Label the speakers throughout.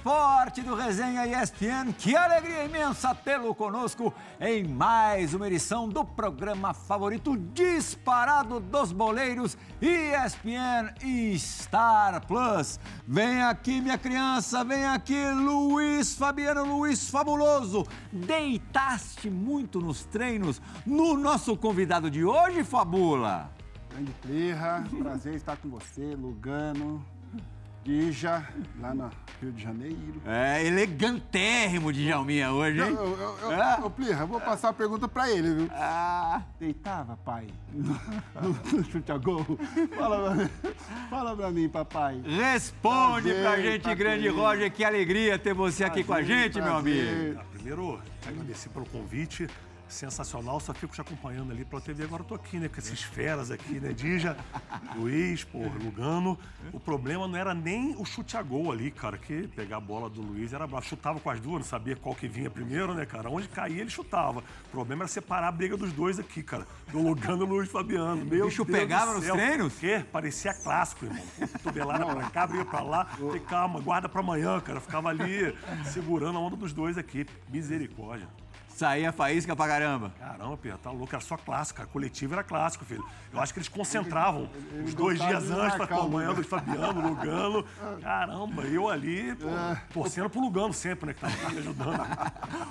Speaker 1: esporte do Resenha ESPN. Que alegria imensa tê-lo conosco em mais uma edição do programa favorito disparado dos boleiros ESPN Star Plus. Vem aqui, minha criança, vem aqui, Luiz Fabiano Luiz Fabuloso. Deitaste muito nos treinos no nosso convidado de hoje, Fabula.
Speaker 2: Grande Plirra, prazer estar com você, Lugano, Dija, lá no Rio de Janeiro.
Speaker 1: É, elegantérrimo de Jalminha hoje, hein?
Speaker 2: Eu, eu, eu,
Speaker 1: É?
Speaker 2: Ô, Plirra, vou passar a pergunta pra ele, viu?
Speaker 1: Ah,
Speaker 2: Deitava, pai? No, no chute a gol? Fala pra, mim, fala pra mim, papai.
Speaker 1: responde pra
Speaker 2: Prazer,
Speaker 1: gente,
Speaker 2: tá
Speaker 1: grande. Roger. Que alegria ter você aqui com a
Speaker 2: Prazer,
Speaker 1: gente, meu
Speaker 2: prazer.
Speaker 1: amigo.
Speaker 3: Ah, Primeiro, agradecer pelo convite. Sensacional, só fico te acompanhando ali pela TV. Agora eu tô aqui, né? Com esses feras aqui, né? Dija, Luiz, pô, Lugano. O problema não era nem o chute a gol ali, cara, que pegar a bola do Luiz era bravo. Chutava com as duas, não sabia qual que vinha primeiro, né, cara? Onde caía, ele chutava. O problema era separar a briga dos dois aqui, cara. Do Lugano e Luiz Fabiano. Meu
Speaker 1: bicho
Speaker 3: Deus
Speaker 1: pegava
Speaker 3: do
Speaker 1: nos treinos?
Speaker 3: O quê? Parecia clássico, irmão. Cotovelada pra cá, briga pra lá. Falei, calma, guarda pra amanhã, cara. Ficava ali segurando a onda dos dois aqui. Misericórdia.
Speaker 1: Saía faísca pra caramba.
Speaker 3: Caramba, Pedro, tá louco. Era só clássico. A coletiva era clássico, filho. Eu acho que eles concentravam
Speaker 2: ele
Speaker 3: os dois dias antes pra
Speaker 2: marcar o
Speaker 3: amanhã
Speaker 2: lugar.
Speaker 3: do Fabiano, Lugano. Caramba, eu ali, pô, torcendo pro Lugano sempre, né? Que tava me ajudando.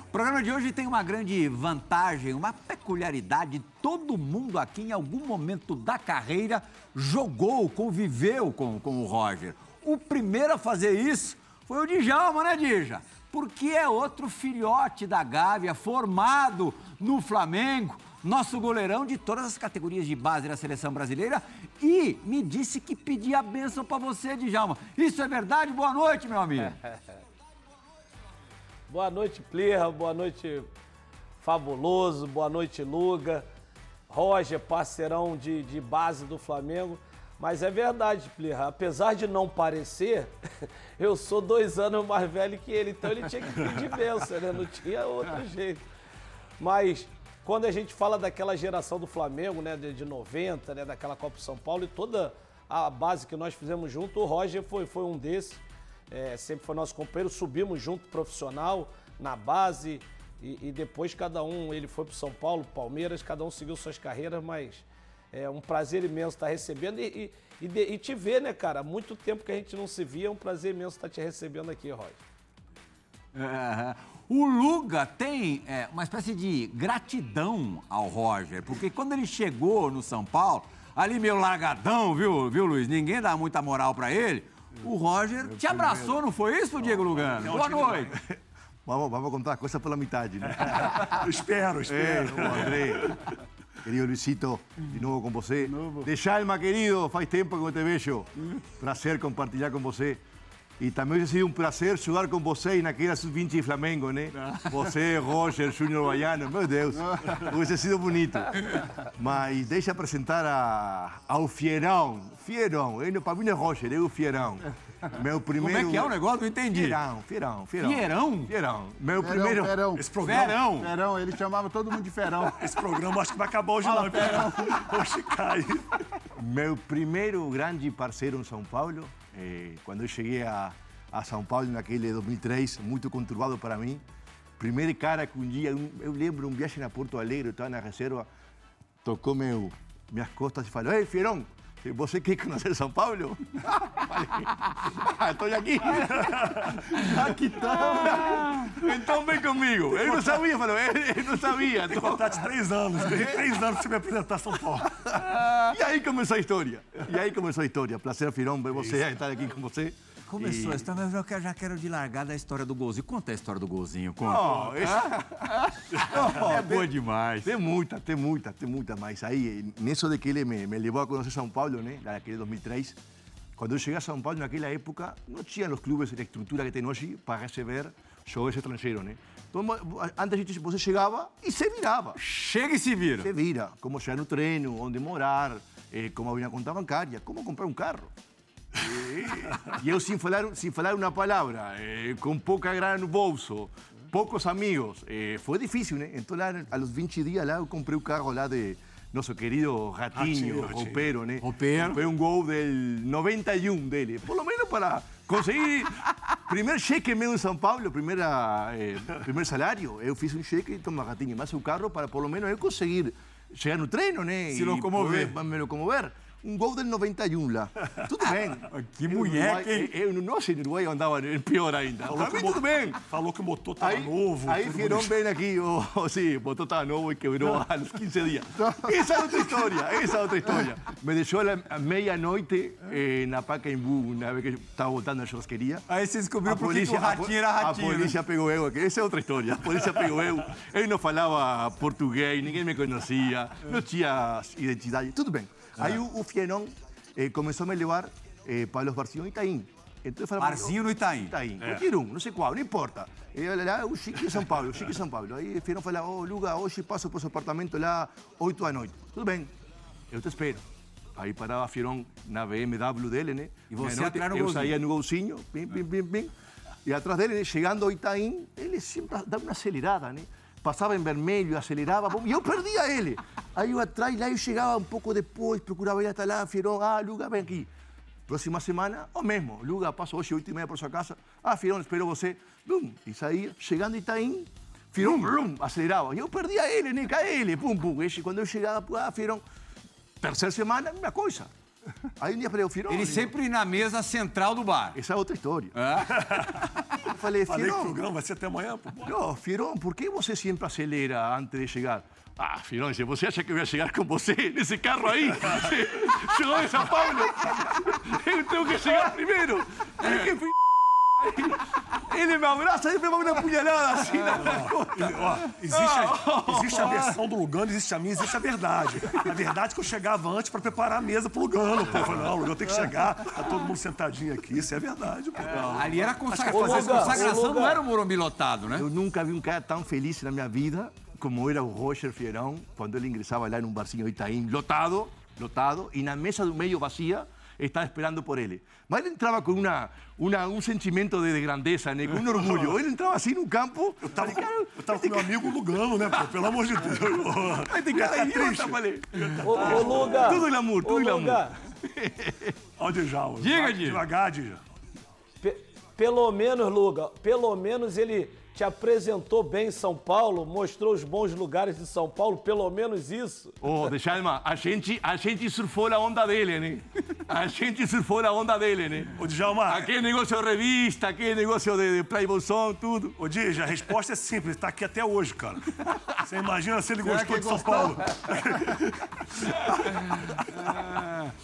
Speaker 1: O programa de hoje tem uma grande vantagem, uma peculiaridade. Todo mundo aqui, em algum momento da carreira, jogou, conviveu com, com o Roger. O primeiro a fazer isso foi o Djalma, né, Dija? Porque é outro filhote da Gávea, formado no Flamengo, nosso goleirão de todas as categorias de base da seleção brasileira. E me disse que pedia a bênção pra você, Djalma. Isso é verdade? Boa noite, meu amigo.
Speaker 4: Boa noite, Plirra. Boa noite, Fabuloso. Boa noite, Luga. Roger, parceirão de, de base do Flamengo. Mas é verdade, Plirra. Apesar de não parecer, eu sou dois anos mais velho que ele. Então ele tinha que pedir bênção, né? Não tinha outro jeito. Mas quando a gente fala daquela geração do Flamengo, né? De, de 90, né? Daquela Copa São Paulo e toda a base que nós fizemos junto, o Roger foi, foi um desses. É, sempre foi nosso companheiro, subimos junto profissional, na base, e, e depois cada um, ele foi para São Paulo, Palmeiras, cada um seguiu suas carreiras, mas é um prazer imenso estar recebendo e, e, e e te ver, né, cara? Há muito tempo que a gente não se via, é um prazer imenso estar te recebendo aqui, Roger.
Speaker 1: É, o Luga tem é, uma espécie de gratidão ao Roger, porque quando ele chegou no São Paulo, ali meio largadão, viu, viu Luiz? Ninguém dá muita moral pra ele. O Roger te abraçou, não foi isso, Diego Lugano? Boa noite.
Speaker 5: Vamos, vamos contar as cosas pela metade, né?
Speaker 3: Espero, espero.
Speaker 5: ô, André, querido Luisito, de novo com você. De Chalma, querido, faz tempo que eu te vejo. Prazer compartilhar com você. E também tem sido um prazer jogar com vocês naquela sub-20 de Flamengo, né? Você, Roger, Júnior Baiano, meu Deus, hubiese sido bonito. Mas deixa apresentar a, ao Fierão. Fierão, para mim não é Roger, é o Fierão. Meu
Speaker 1: Como
Speaker 5: primeiro...
Speaker 1: é que é o negócio? Não entendi.
Speaker 5: Fierão, Fierão, Fierão.
Speaker 1: Fierão?
Speaker 5: Fierão. Meu
Speaker 2: Ferão,
Speaker 5: primeiro...
Speaker 2: Ferão.
Speaker 3: Esse programa,
Speaker 1: Verão.
Speaker 2: Ferão, ele chamava todo mundo de Ferão.
Speaker 3: esse programa acho que vai acabar hoje não, Pedro. Hoje cai.
Speaker 5: Meu primeiro grande parceiro em São Paulo, eh, quando eu cheguei a, a São Paulo naquele 2003, muito conturbado para mim. Primeiro cara que um dia, um- eu lembro um viagem a Porto Alegre, eu estava na reserva, tocou meu, minhas costas e falou: Ei, Fierão, você quer conhecer São Paulo? Ah, estou aqui. aqui está. Então vem comigo. Ele não sabia, falou, ele, ele não sabia.
Speaker 3: Tem contrato de três anos. Tem três anos você me apresentar São Paulo.
Speaker 5: E aí começou a história. E aí começou a história. Prazer, Firão, ver você, estar aqui com você.
Speaker 1: Começou a história, mas eu já quero de largada a história do golzinho. Conta a história do golzinho, conta.
Speaker 5: Oh, esse-
Speaker 1: é boa demais.
Speaker 5: Tem muita, tem muita, tem muita. Mas aí, nisso de que ele me, me levou a conhecer São Paulo, né? Naquele 2003, quando eu cheguei a São Paulo, naquela época, não tinha os clubes a estrutura que tem hoje para receber jogadores estrangeiros, né? Então, antes você chegava e se virava.
Speaker 1: Chega e se vira.
Speaker 5: Se vira, como chegar no treino, onde morar, eh, como abrir uma conta bancária, como comprar um carro. E eu sem falar, sem falar uma palavra, eh, com pouca grana no bolso, poucos amigos, eh, foi difícil, né? Então lá, a los 20 dias lá eu comprei o carro lá de nosso querido Ratinho,
Speaker 3: Ratinho, Ratinho.
Speaker 5: roupeiro, né?
Speaker 1: Roupeiro.
Speaker 5: Comprei um gol del 91 dele, por lo menos para Consegui. Primeiro cheque meu em São Paulo, primeira, eh, primeiro salário, eu fiz um cheque, toma gatinho, mais o carro para pelo menos eu conseguir chegar no treino, né?
Speaker 1: Se
Speaker 5: e
Speaker 1: locomover.
Speaker 5: poder me locomover. Um gol del 91 lá. Tudo bem.
Speaker 1: Que
Speaker 5: Eu no
Speaker 1: moleque,
Speaker 5: Uruguai-
Speaker 1: hein?
Speaker 5: Eu, eu, nossa, no Uruguai eu andava pior ainda.
Speaker 3: Falou que,
Speaker 5: mim,
Speaker 3: o
Speaker 5: tudo bem.
Speaker 3: falou que o motor tava
Speaker 5: Aí,
Speaker 3: novo.
Speaker 5: aí
Speaker 3: bonito.
Speaker 5: ven aquí, oh, oh, sí, botó estaba nuevo y quebró a los 15 días. Esa es otra historia, esa es otra historia. Me dejó a la a medianoite eh, na Pacaembu, una vez que estaba botando a churrasquería.
Speaker 1: Aí você descobriu
Speaker 5: A
Speaker 1: por que que o
Speaker 5: a,
Speaker 1: ratinho era
Speaker 5: a
Speaker 1: ratinho. né?
Speaker 5: polícia pegou eu aqui. Essa é outra história. A polícia pegou eu. Eu não falava português, ninguém me conhecia, não tinha identidade. Tudo bem. Aí o, o eh, começou a me levar eh, para os barzinhos Itaim. Então eu falava,
Speaker 1: Barzinho no Itaim.
Speaker 5: Itaim, qualquer um, não sei qual, não importa. E eu lá, o Chique São Paulo, o Chique São Paulo. Aí o oh, Luga, hoje passo para o seu apartamento lá, 8 da noite. Tudo bem, eu te espero. Aí parava Fierón na BMW dele, né?
Speaker 1: E você
Speaker 5: Meia-noite,
Speaker 1: atrás no
Speaker 5: Eu
Speaker 1: golzinho.
Speaker 5: saía no golzinho, pim, pim, pim, pim. E atrás dele, chegando ao Itaim, ele sempre dava uma acelerada, né? Passava em vermelho, acelerava, e eu perdia ele. Aí eu atrás, lá eu chegava um pouco depois, procurava ir até lá, Fierón, ah, Luga, vem aqui. Próxima semana, o mesmo. Luga, passo hoje, oito e meia por sua casa. Ah, Fierón, espero você. Bum, e saía, chegando em Itaim, Fierón, brum, acelerava. E eu perdia ele, né? Cai ele, pum, pum. E quando eu chegava, ah, Fierón, terceira semana, mesma coisa. Aí um dia eu falei, o Fierón...
Speaker 1: Ele sempre na mesa central do bar.
Speaker 5: Essa é outra história. Eu falei,
Speaker 3: Falei que o programa vai ser até amanhã, pô.
Speaker 5: não, Fierón, por que você sempre acelera antes de chegar? Ah, Fierón, se você acha que eu ia chegar com você nesse carro aí, chegou de São Paulo, eu tenho que chegar primeiro. Ele me abraça e me dá uma punhalada assim na
Speaker 3: ó, existe, a, existe a versão do Lugano, existe a minha, existe a verdade. A verdade é que eu chegava antes para preparar a mesa pro Lugano. Pô, eu falei, não, o Lugano tem que chegar, tá todo mundo sentadinho aqui, isso é verdade. Pô.
Speaker 1: Ali era consagra...
Speaker 4: Ô,
Speaker 1: fazer
Speaker 4: Luga,
Speaker 1: consagração, não era o Morumbi lotado, né?
Speaker 5: Eu nunca vi um cara tão feliz na minha vida como era o Roger Fierão quando ele ingressava lá num barzinho Itaim, lotado, lotado, e na mesa do meio vazia, estava esperando por ele. Mas ele entrava com uma, uma, um sentimento de, de grandeza, né? com um orgulho. Ele entrava assim no campo.
Speaker 3: Eu tava, com, eu tava com meu amigo Lugano, né, pô? Pelo amor de Deus.
Speaker 5: Este cara é idiota, falei.
Speaker 4: Ô, ô Luga.
Speaker 5: Tudo glamour, tudo
Speaker 4: Ô,
Speaker 5: glamour.
Speaker 4: Luga,
Speaker 3: Onde já? ó.
Speaker 1: Diga, Diga.
Speaker 3: Devagar, Dija.
Speaker 4: pe- pelo menos, Luga, pelo menos ele te apresentou bem em São Paulo, mostrou os bons lugares de São Paulo, pelo menos isso.
Speaker 5: Oh, Djalma, a gente, a gente surfou a onda dele, né? A gente surfou a onda dele, né?
Speaker 3: Ô, Djalma,
Speaker 5: Aquele negócio de revista, aquele negócio de, de Playbolzão, tudo.
Speaker 3: ô, Dija, a resposta é simples, tá aqui até hoje, cara. Você imagina se ele gostou de São
Speaker 1: gostou?
Speaker 3: Paulo.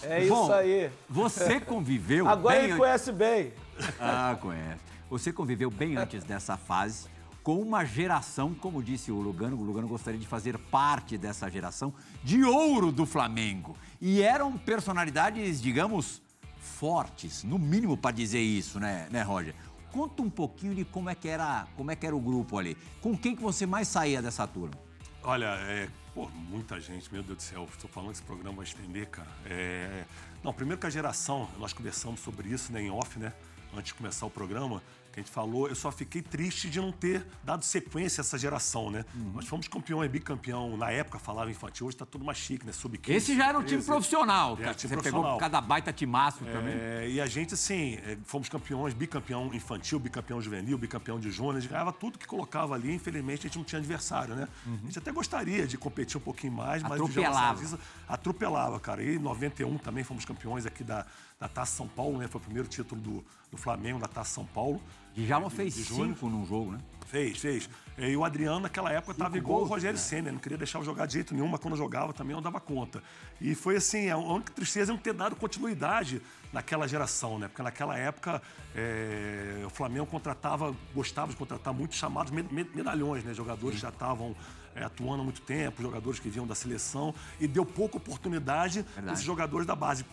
Speaker 4: É isso
Speaker 1: Bom,
Speaker 4: aí.
Speaker 1: Você conviveu
Speaker 4: Agora
Speaker 1: bem
Speaker 4: ele conhece bem.
Speaker 1: Ah, conhece. Você conviveu bem antes dessa fase com uma geração, como disse o Lugano, o Lugano gostaria de fazer parte dessa geração de ouro do Flamengo. E eram personalidades, digamos, fortes, no mínimo para dizer isso, né, né, Roger? Conta um pouquinho de como é que era, como é que era o grupo ali. Com quem que você mais saía dessa turma?
Speaker 3: Olha, é, pô, muita gente, meu Deus do céu, estou falando que esse programa vai estender, cara. É, não, primeiro que a geração, nós conversamos sobre isso né, em off, né? Antes de começar o programa, que a gente falou, eu só fiquei triste de não ter dado sequência a essa geração, né?
Speaker 1: Uhum.
Speaker 3: Nós fomos campeões, bicampeão, na época falava infantil, hoje tá tudo mais chique, né? Sub-15.
Speaker 1: Esse já era um time
Speaker 3: 13.
Speaker 1: profissional,
Speaker 3: Era
Speaker 1: cara.
Speaker 3: time
Speaker 1: Você
Speaker 3: profissional.
Speaker 1: pegou cada baita timaço também.
Speaker 3: É, e a gente, assim, é, fomos campeões, bicampeão infantil, bicampeão juvenil, bicampeão de júnior. A gente ganhava tudo que colocava ali. Infelizmente, a gente não tinha adversário, né? A gente até gostaria de competir um pouquinho mais, mas
Speaker 1: Uhum. Atropelava.
Speaker 3: Sardisa atropelava, cara. E em 91 também fomos campeões aqui da, da Taça São Paulo, né? Foi o primeiro título do, do Flamengo da Taça São Paulo.
Speaker 1: Djalma fez
Speaker 3: de
Speaker 1: cinco num jogo, né?
Speaker 3: Fez, fez. E o Adriano, naquela época, estava igual o Rogério Senna, não queria deixar eu jogar de jeito nenhum, mas quando eu jogava também não dava conta. E foi assim, a única tristeza é não ter dado continuidade naquela geração, né? Porque naquela época é, o Flamengo contratava, gostava de contratar muitos chamados med- med- medalhões, né? Jogadores que já estavam é, atuando há muito tempo, jogadores que vinham da seleção, e deu pouca oportunidade
Speaker 1: Verdade.
Speaker 3: desses jogadores da base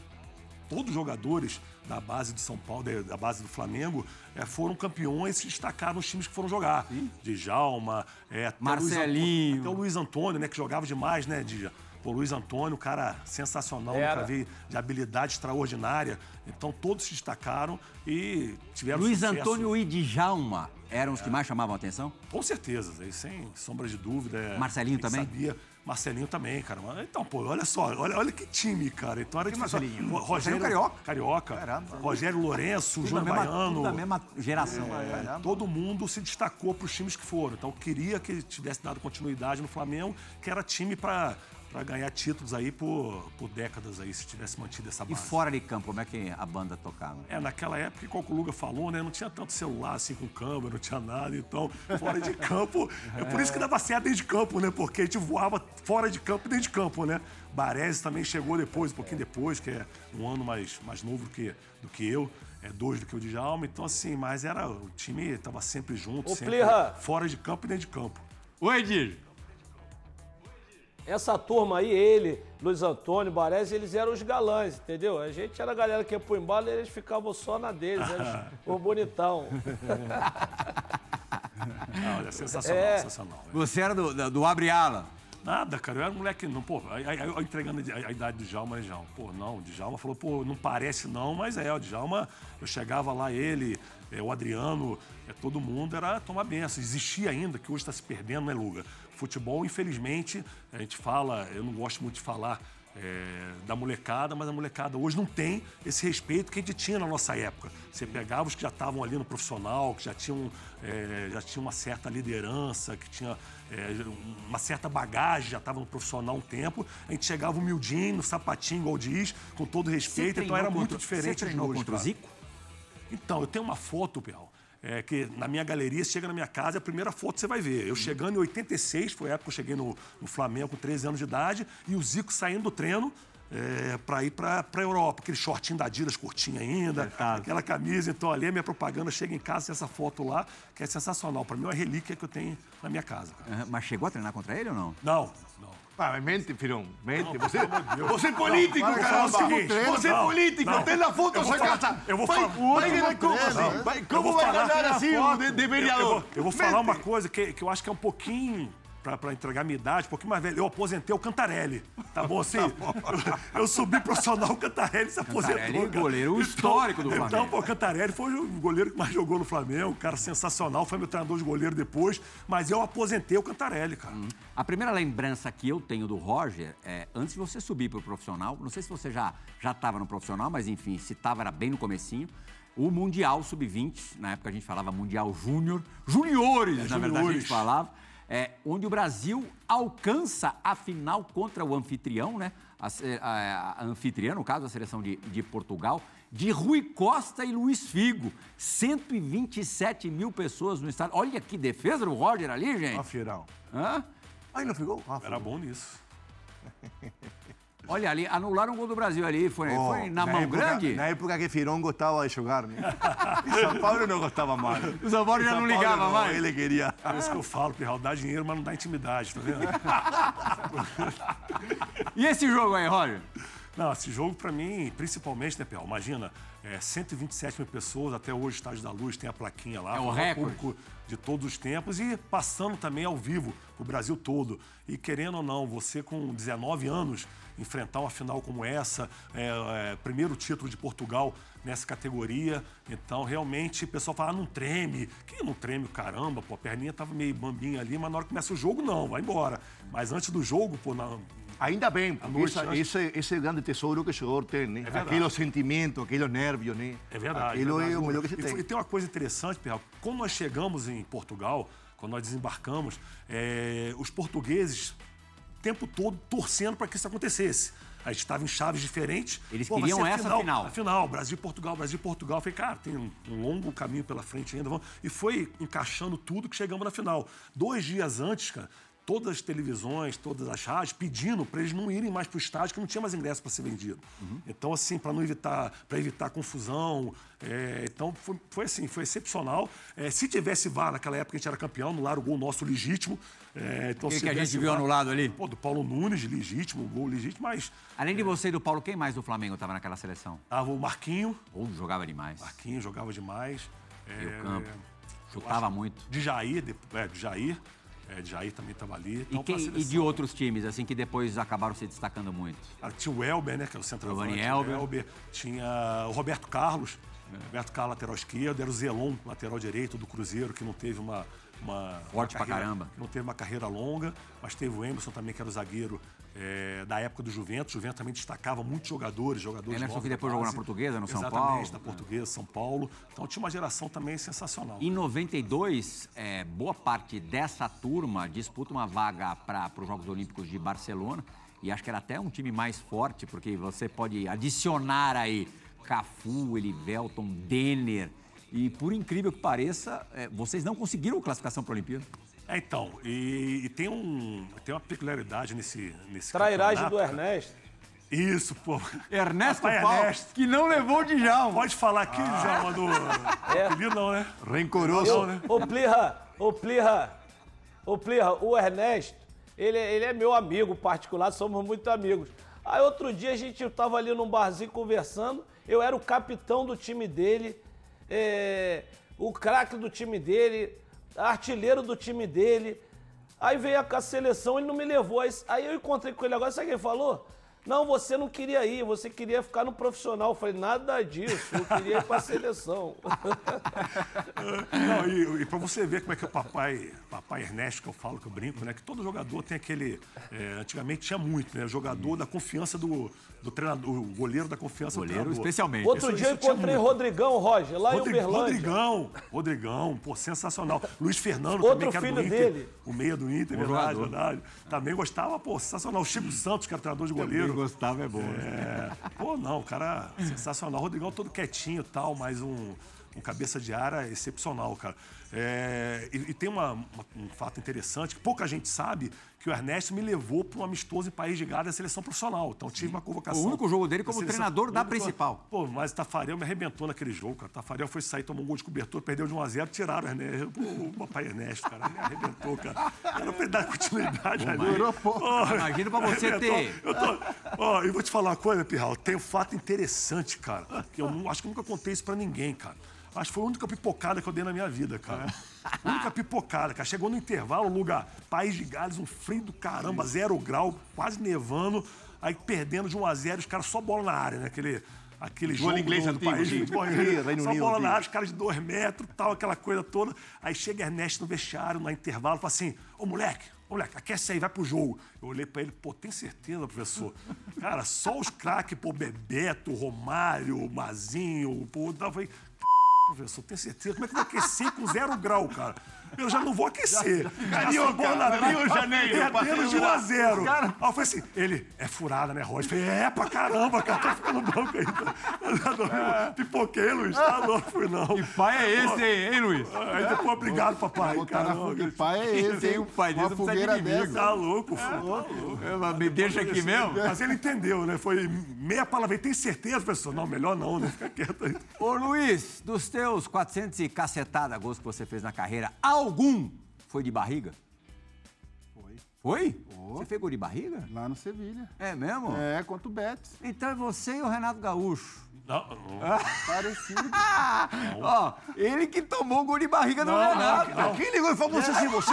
Speaker 3: todos os jogadores da base do São Paulo, da- base do Flamengo, eh, foram campeões e se destacaram nos times que foram jogar. Djalma, é, até o Luiz
Speaker 1: Marcelinho.
Speaker 3: Antônio- até o Luiz Antônio, né, que jogava demais, né, Dija? O Luiz Antônio, cara sensacional,
Speaker 4: Era.
Speaker 3: nunca vi de habilidade extraordinária. Então todos se destacaram e tiveram
Speaker 1: Luiz
Speaker 3: sucesso.
Speaker 1: Antônio e Djalma eram os que mais chamavam a atenção?
Speaker 3: Com certeza, sem sombra de dúvida. é,
Speaker 1: Marcelinho também?
Speaker 3: Sabia. Marcelinho também, cara. Então, pô, olha só, olha, olha que time, cara. Então era
Speaker 1: Que. Marcelinho?
Speaker 3: Ro-
Speaker 1: Marcelinho
Speaker 3: Carioca.
Speaker 1: Carioca.
Speaker 5: Caramba.
Speaker 3: Rogério Lourenço,
Speaker 1: da mesma,
Speaker 3: Baiano.
Speaker 1: da mesma geração.
Speaker 3: É, todo mundo se destacou para os times que foram. Então, eu queria que ele tivesse dado continuidade no Flamengo, que era time para ganhar títulos aí por, por décadas aí, se tivesse mantido essa
Speaker 1: E
Speaker 3: base.
Speaker 1: fora de campo, como é que a banda tocava?
Speaker 3: É, naquela época, igual o Luga falou, né? Não tinha tanto celular assim com câmera, não tinha nada. Então, fora de campo. É por isso que dava certo dentro de campo, né? Porque a gente voava fora de campo e dentro de campo, né? Baresi também chegou depois, um pouquinho depois, que é um ano mais, mais novo do que, do que eu. É dois do que o Djalma. Então, assim, mas era. O time estava sempre junto,
Speaker 4: Ô,
Speaker 3: sempre
Speaker 4: Plirra.
Speaker 3: fora de campo e dentro de campo.
Speaker 1: Oi, Dir.
Speaker 4: Essa turma aí, ele, Luiz Antônio, Baresi, eles eram os galãs, entendeu? A gente era a galera que ia pro embalo e eles ficavam só na deles, eles, o bonitão.
Speaker 3: Ah, olha, sensacional,
Speaker 4: É.
Speaker 3: sensacional.
Speaker 1: Você era do, do, do Abre Ala.
Speaker 3: Nada, cara. Eu era um moleque, não, pô, aí- aí eu entregando a, a idade do Djalma, né, Djalma? Pô, não, o Djalma falou, pô, não parece não, mas é, o Djalma, eu chegava lá, ele, é, o Adriano, é, todo mundo era tomar benção. Existia ainda, que hoje está se perdendo, né, Luga? Futebol, infelizmente, a gente fala, eu não gosto muito de falar é, da molecada, mas a molecada hoje não tem esse respeito que a gente tinha na nossa época. Você pegava os que já estavam ali no profissional, que já tinham, é, já tinham uma certa liderança, que tinha é, uma certa bagagem, já estava no profissional há um tempo. A gente chegava humildinho, no sapatinho, igual diz, com todo respeito, então era muito diferente
Speaker 1: Você treinou
Speaker 3: hoje.
Speaker 1: contra o. Zico?
Speaker 3: Então, eu tenho uma foto, Piau, é, que na minha galeria, chega na minha casa, é a primeira foto que você vai ver. Eu chegando em 86, foi a época que eu cheguei no, no Flamengo com 13 anos de idade, e o Zico saindo do treino é, para ir para a Europa. Aquele shortinho da Adidas curtinho ainda, aquela camisa. Então, ali a minha propaganda chega em casa, essa foto lá, que é sensacional. Para mim, é uma relíquia que eu tenho na minha casa.
Speaker 1: Mas chegou a treinar contra ele ou não?
Speaker 3: Não, não.
Speaker 5: Ah, mente, filhão, mente. Você, você é político,
Speaker 3: Não,
Speaker 5: cara. Você,
Speaker 3: não,
Speaker 5: você é político.
Speaker 3: não.
Speaker 5: Tem na foto sua casa.
Speaker 3: eu vou
Speaker 5: vai,
Speaker 3: falar-
Speaker 5: vai ganhar como
Speaker 2: treino,
Speaker 5: assim? Vai, como vai ganhar assim de, de vereador?
Speaker 3: vou, eu vou falar uma coisa que, que eu acho que é um pouquinho. Pra, pra entregar minha idade, um pouquinho mais velho. Eu aposentei o Cantarelli. Tá bom assim? eu, eu subi profissional, o Cantarelli se aposentou.
Speaker 1: Cantarelli,
Speaker 3: cara.
Speaker 1: goleiro histórico do
Speaker 3: Então,
Speaker 1: Flamengo.
Speaker 3: pô, o Cantarelli foi o goleiro que mais jogou no Flamengo, um cara sensacional, foi meu treinador de goleiro depois, mas eu aposentei o Cantarelli, cara.
Speaker 1: A primeira lembrança que eu tenho do Roger é antes de você subir para o profissional, não sei se você já já estava no profissional, mas enfim, se estava era bem no comecinho. O Mundial Sub-20, na época a gente falava Mundial Júnior, juniores, na verdade a gente
Speaker 3: juniores.
Speaker 1: falava, é, onde o Brasil alcança a final contra o anfitrião, né? A, a- a anfitriã, no caso, a seleção de, de Portugal, de Rui Costa e Luiz Figo. 127 mil pessoas no estádio. Olha que defesa do Roger ali, gente.
Speaker 5: Fiel.
Speaker 1: Hã?
Speaker 5: Não ficou? Ah,
Speaker 3: Era bom nisso.
Speaker 1: Olha ali, anularam o gol do Brasil ali. Foi,
Speaker 5: Oh,
Speaker 1: foi na, mão
Speaker 5: época,
Speaker 1: grande?
Speaker 5: Na época que Firon gostava de jogar, né? E São Paulo não gostava mais.
Speaker 1: O São Paulo já
Speaker 5: São
Speaker 1: não
Speaker 5: Paulo
Speaker 1: ligava mais.
Speaker 5: Ele queria.
Speaker 3: É isso que eu falo, Pirral, dá dinheiro, mas não dá intimidade, tá vendo?
Speaker 1: E esse jogo aí, Roger?
Speaker 3: Não, esse jogo pra mim, principalmente, né, Pel? Imagina, é, 127 mil pessoas, até hoje, Estádio da Luz tem a plaquinha lá.
Speaker 1: É o
Speaker 3: maior
Speaker 1: recorde.
Speaker 3: público de todos os tempos e passando também ao vivo pro Brasil todo. E querendo ou não, você com 19 anos enfrentar uma final como essa, é, é, primeiro título de Portugal nessa categoria. Então, realmente, o pessoal fala, ah, não treme. Quem não treme, caramba, pô, a perninha tava meio bambinha ali, mas na hora que começa o jogo, não, vai embora. Mas antes do jogo, pô, na,
Speaker 5: Ainda bem, porque essa, esse, esse é o grande tesouro que o jogador tem, né?
Speaker 3: verdade.
Speaker 5: Aquele sentimento, aquele nervio, né?
Speaker 3: É verdade.
Speaker 5: Aquilo
Speaker 3: verdade.
Speaker 5: é o melhor que você
Speaker 3: E E
Speaker 5: tem.
Speaker 3: tem uma coisa interessante, Perral. Quando nós chegamos em Portugal, quando nós desembarcamos, é, os portugueses o tempo todo torcendo para que isso acontecesse. A gente estava em chaves diferentes.
Speaker 1: Eles
Speaker 3: vai
Speaker 1: queriam essa final.
Speaker 3: A final, Brasil e Portugal, Brasil e Portugal. Eu falei, cara, tem um, um longo caminho pela frente ainda. vamos- E foi encaixando tudo que chegamos na final. Dois dias antes, cara, todas as televisões, todas as rádios pedindo para eles não irem mais para o estádio, que não tinha mais ingresso para ser vendido. Então, assim, para não evitar, para evitar confusão. é, então, foi, foi assim, foi excepcional. É, se tivesse VAR naquela época, a gente era campeão, anularam o gol nosso legítimo. É, então,
Speaker 1: Aquele
Speaker 3: se
Speaker 1: que a gente viu
Speaker 3: VAR-
Speaker 1: anulado ali?
Speaker 3: Pô, do Paulo Nunes, legítimo, gol legítimo, mas
Speaker 1: Além de você e do Paulo, quem mais do Flamengo estava naquela seleção?
Speaker 3: tava o Marquinho,
Speaker 1: Ou jogava demais.
Speaker 3: Marquinho jogava demais. É,
Speaker 1: Meio campo.
Speaker 3: eu
Speaker 1: Chutava
Speaker 3: acho-
Speaker 1: muito.
Speaker 3: De Jair, de, é, de Jair. É, de Jair também estava ali.
Speaker 1: E,
Speaker 3: Então,
Speaker 1: quem-
Speaker 3: pra
Speaker 1: e de outros times, assim, que depois acabaram se destacando muito?
Speaker 3: cara, Tinha o Elber, né? Que é o centroavante.
Speaker 1: Giovanni Elber.
Speaker 3: o Tinha o Roberto Carlos. Roberto Carlos, lateral esquerdo, era o Zelon, lateral direito do Cruzeiro, que não teve uma. uma
Speaker 1: Forte
Speaker 3: uma
Speaker 1: pra caramba.
Speaker 3: que não teve uma carreira longa, mas teve o Emerson também, que era o zagueiro é, da época do Juventus. O Juventus também destacava muitos jogadores, jogadores
Speaker 1: Emerson que
Speaker 3: da
Speaker 1: depois jogou na. Portuguesa, no São
Speaker 3: Exatamente,
Speaker 1: Paulo.
Speaker 3: na Portuguesa, São Paulo. Então tinha uma geração também sensacional.
Speaker 1: Em 92, é, boa parte dessa turma disputa uma vaga para os Jogos Olímpicos de Barcelona. E acho que era até um time mais forte, porque você pode adicionar aí Cafu, Elivelton, Denner. E por incrível que pareça, é, vocês não conseguiram classificação para a Olimpíada.
Speaker 3: É, então, e, e tem, um, tem uma peculiaridade nesse, nesse
Speaker 4: Trairagem do. Ernesto.
Speaker 3: Isso, pô.
Speaker 1: Ernesto
Speaker 3: Papai
Speaker 1: Paulo,
Speaker 3: Ernesto.
Speaker 1: que não levou o Djalma.
Speaker 3: Pode falar aqui, Djalma, do
Speaker 4: É.
Speaker 3: apelido não, né?
Speaker 5: Rencoroso.
Speaker 3: né?
Speaker 4: Ô, Plirra, ô, Plirra, ô, Plirra, o Ernesto, ele, é- ele é meu amigo particular, somos muito amigos. Aí outro dia a gente tava ali num barzinho conversando, eu era o capitão do time dele, é, o craque do time dele, artilheiro do time dele. Aí veio a, a seleção, ele não me levou. Aí, aí eu encontrei com ele agora, sabe o que ele falou? Não, você não queria ir, você queria ficar no profissional. Eu falei, nada disso, eu queria ir pra seleção.
Speaker 3: Não, e, e pra você ver como é que o papai, papai Ernesto, que eu falo, que eu brinco, né? Que todo jogador tem aquele. é, antigamente tinha muito, né? Jogador da confiança do, do treinador, o goleiro da confiança
Speaker 1: Goleiro,
Speaker 3: do treinador.
Speaker 1: especialmente.
Speaker 4: Outro
Speaker 3: Isso-
Speaker 4: dia eu encontrei. Rodrigão, Roger, lá
Speaker 3: Rodri-
Speaker 4: em Uberlândia.
Speaker 3: Rodrigão, Rodrigão, pô, sensacional. Luiz Fernando
Speaker 4: Outro
Speaker 3: também, que era do
Speaker 4: filho
Speaker 3: Inter.
Speaker 4: dele.
Speaker 3: O meia do Inter,
Speaker 1: Bom
Speaker 3: verdade,
Speaker 1: jogador.
Speaker 3: verdade. Também gostava, pô, sensacional. O Chico Santos, que era treinador de goleiro.
Speaker 1: gostava é bom. né?
Speaker 3: É, pô, não, o cara sensacional. O Rodrigão todo quietinho e tal, mas um, um cabeça de área excepcional, cara. É, e, e tem uma- uma- um fato interessante que pouca gente sabe que o Ernesto me levou para um amistoso em País de Gales da seleção profissional. Então tive uma convocação.
Speaker 1: O único jogo dele como
Speaker 3: da
Speaker 1: treinador da principal.
Speaker 3: Pô, mas o Tafarel me arrebentou naquele jogo, cara. O Tafarel foi sair, tomou um gol de cobertura, perdeu de 1x0, tiraram o Ernesto. Pô, o papai Ernesto, cara, me arrebentou, cara. Era pra ele dar continuidade ali.
Speaker 2: durou pouco.
Speaker 3: Pô,
Speaker 1: Imagina pra você
Speaker 3: arrebentou.
Speaker 1: ter-
Speaker 3: Eu tô, ó, e vou te falar uma coisa, Pirral. Tem um fato interessante, cara. Que eu não- acho que eu nunca contei isso pra ninguém, cara. Acho que foi a única pipocada que eu dei na minha vida, cara. única pipocada, cara. Chegou no intervalo, lugar, País de Gales, um frio do caramba, zero grau, quase nevando. Aí perdendo de 1 a 0 os caras só bola na área, né? Aquele, aquele jogo
Speaker 5: inglês
Speaker 3: do,
Speaker 5: antigo,
Speaker 3: país,
Speaker 5: sim. Reino
Speaker 3: Só
Speaker 5: Unido
Speaker 3: bola na área, os caras de dois metros, tal, aquela coisa toda. Aí chega Ernesto no vestiário, no intervalo, fala assim, ô moleque, ô moleque, aquece aí, vai pro jogo. Eu olhei pra ele, pô, tem certeza, professor? Cara, só os craques, pô, Bebeto, Romário, Mazinho, pô, eu falei, professor, tem certeza? Como é que vou aquecer com zero grau, cara? Eu já não vou aquecer.
Speaker 5: Carioca,
Speaker 3: na
Speaker 5: Rio de Janeiro,
Speaker 3: É menos de 1 a 0.
Speaker 5: Cara-
Speaker 3: Aí eu falei assim, ele, é furada, né, Roger? Eu falei, é pra caramba, cara, tá ficando aí. Eu já dormi, pipoquei, Luiz, tá louco, fui não.
Speaker 1: Que pai é esse, hein, hein, Luiz?
Speaker 3: Aí depois, obrigado, papai. Caramba,
Speaker 2: fogueira. Pai é esse,
Speaker 1: Tem
Speaker 2: hein?
Speaker 1: um pai desse,
Speaker 2: fogueira dessa.
Speaker 3: Tá louco, filho, tá louco.
Speaker 1: É, Me deixa aqui mesmo?
Speaker 3: Mas ele entendeu, né? Foi meia palavra. Tem certeza, professor? Não, melhor não, né? Fica quieto aí.
Speaker 1: Ô Luiz, dos teus 400 e cacetada gols que você fez na carreira, algum foi de barriga?
Speaker 2: Foi.
Speaker 1: Foi? Você fez gol de barriga?
Speaker 2: Lá no Sevilha.
Speaker 1: É mesmo?
Speaker 2: É, contra o Betis.
Speaker 1: Então é você e o Renato Gaúcho.
Speaker 3: Não, não.
Speaker 2: Parecido.
Speaker 1: Ó, ele que tomou o gol de barriga do Renato.
Speaker 5: Quem ligou e falou, você é você?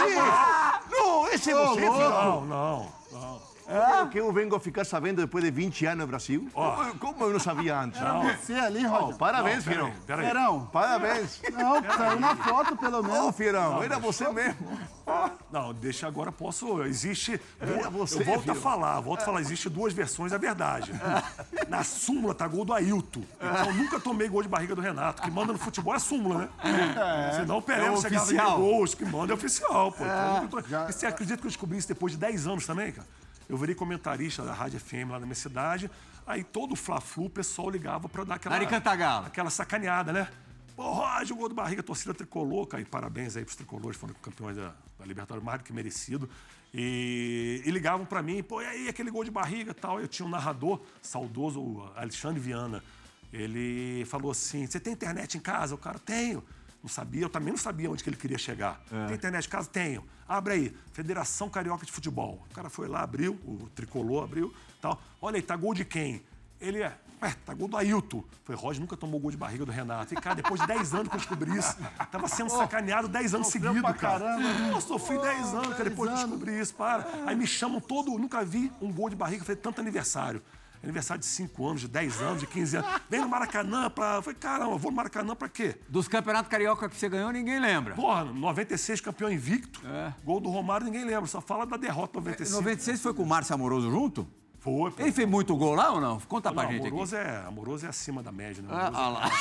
Speaker 5: Não, esse é você, filho.
Speaker 3: Não, não, não.
Speaker 5: É o que eu vengo a ficar sabendo depois de 20 anos no Brasil. Como- Como eu não sabia antes?
Speaker 2: Você ali,
Speaker 5: Oh,
Speaker 2: Roger.
Speaker 5: parabéns,
Speaker 3: Peraí,
Speaker 5: Fiorão.
Speaker 3: peraí.
Speaker 2: Verão.
Speaker 5: Parabéns.
Speaker 2: Não, saiu na foto, pelo
Speaker 5: Ô,
Speaker 2: menos.
Speaker 5: Fiorão, era você mesmo.
Speaker 3: Não, deixa agora, posso. Existe.
Speaker 5: É você,
Speaker 3: eu volto a
Speaker 5: filho.
Speaker 3: falar, volto a falar, existe duas versões da verdade. Na súmula tá gol do Ailton. Então eu nunca tomei gol de barriga do Renato. Que manda no futebol é a súmula, né? Senão o Pelé
Speaker 1: É
Speaker 3: não chegava em gols, que manda é oficial, pô. Então, nunca tô-
Speaker 2: já-
Speaker 3: E você acredita que eu descobri isso depois de 10 anos também, cara? Eu virei comentarista da Rádio FM lá na minha cidade. Aí todo o Fla-Flu, o pessoal ligava pra dar aquela.
Speaker 1: Cantagalo.
Speaker 3: Aquela sacaneada, né? Pô, Roger, gol do barriga, torcida tricolor, cara. E parabéns aí pros tricolores, foram campeões da, da Libertadores, mais do que merecido. E, e ligavam pra mim, pô, e aí aquele gol de barriga e tal. Eu tinha um narrador, saudoso, o Alexandre Viana. Ele falou assim: Você tem internet em casa? O cara, tenho. Não sabia, eu também não sabia onde que ele queria chegar. Tem internet em casa? Tenho. Abre aí, Federação Carioca de Futebol. O cara foi lá, abriu, o tricolor abriu, tal. Olha aí, tá gol de quem? Ele é, ué, tá gol do Ailton. Foi, Roger nunca tomou gol de barriga do Renato. E, cara, depois de 10 anos que eu descobri isso, tava sendo sacaneado 10 anos seguidos, cara.
Speaker 2: caramba, né?
Speaker 3: Eu sofri 10 anos, cara, depois de
Speaker 2: 10 anos.
Speaker 3: descobrir isso, para. Aí me chamam todo, nunca vi um gol de barriga, falei, tanto aniversário. Aniversário de 5 anos, de 10 anos, de 15 anos. Vem no Maracanã pra. Eu falei, caramba, vou no Maracanã pra quê?
Speaker 1: Dos campeonatos carioca que você ganhou, ninguém lembra.
Speaker 3: Porra, 96 campeão invicto.
Speaker 1: É.
Speaker 3: Gol do Romário, ninguém lembra, só fala da derrota 95.
Speaker 1: 96 foi com o Márcio Amoroso junto?
Speaker 3: Foi, pô.
Speaker 1: Ele fez muito gol lá ou não? Conta pra
Speaker 3: Não,
Speaker 1: gente aqui.
Speaker 3: amoroso, é, amoroso é acima da média, né?
Speaker 1: Ah,
Speaker 3: Amoroso
Speaker 1: ah lá.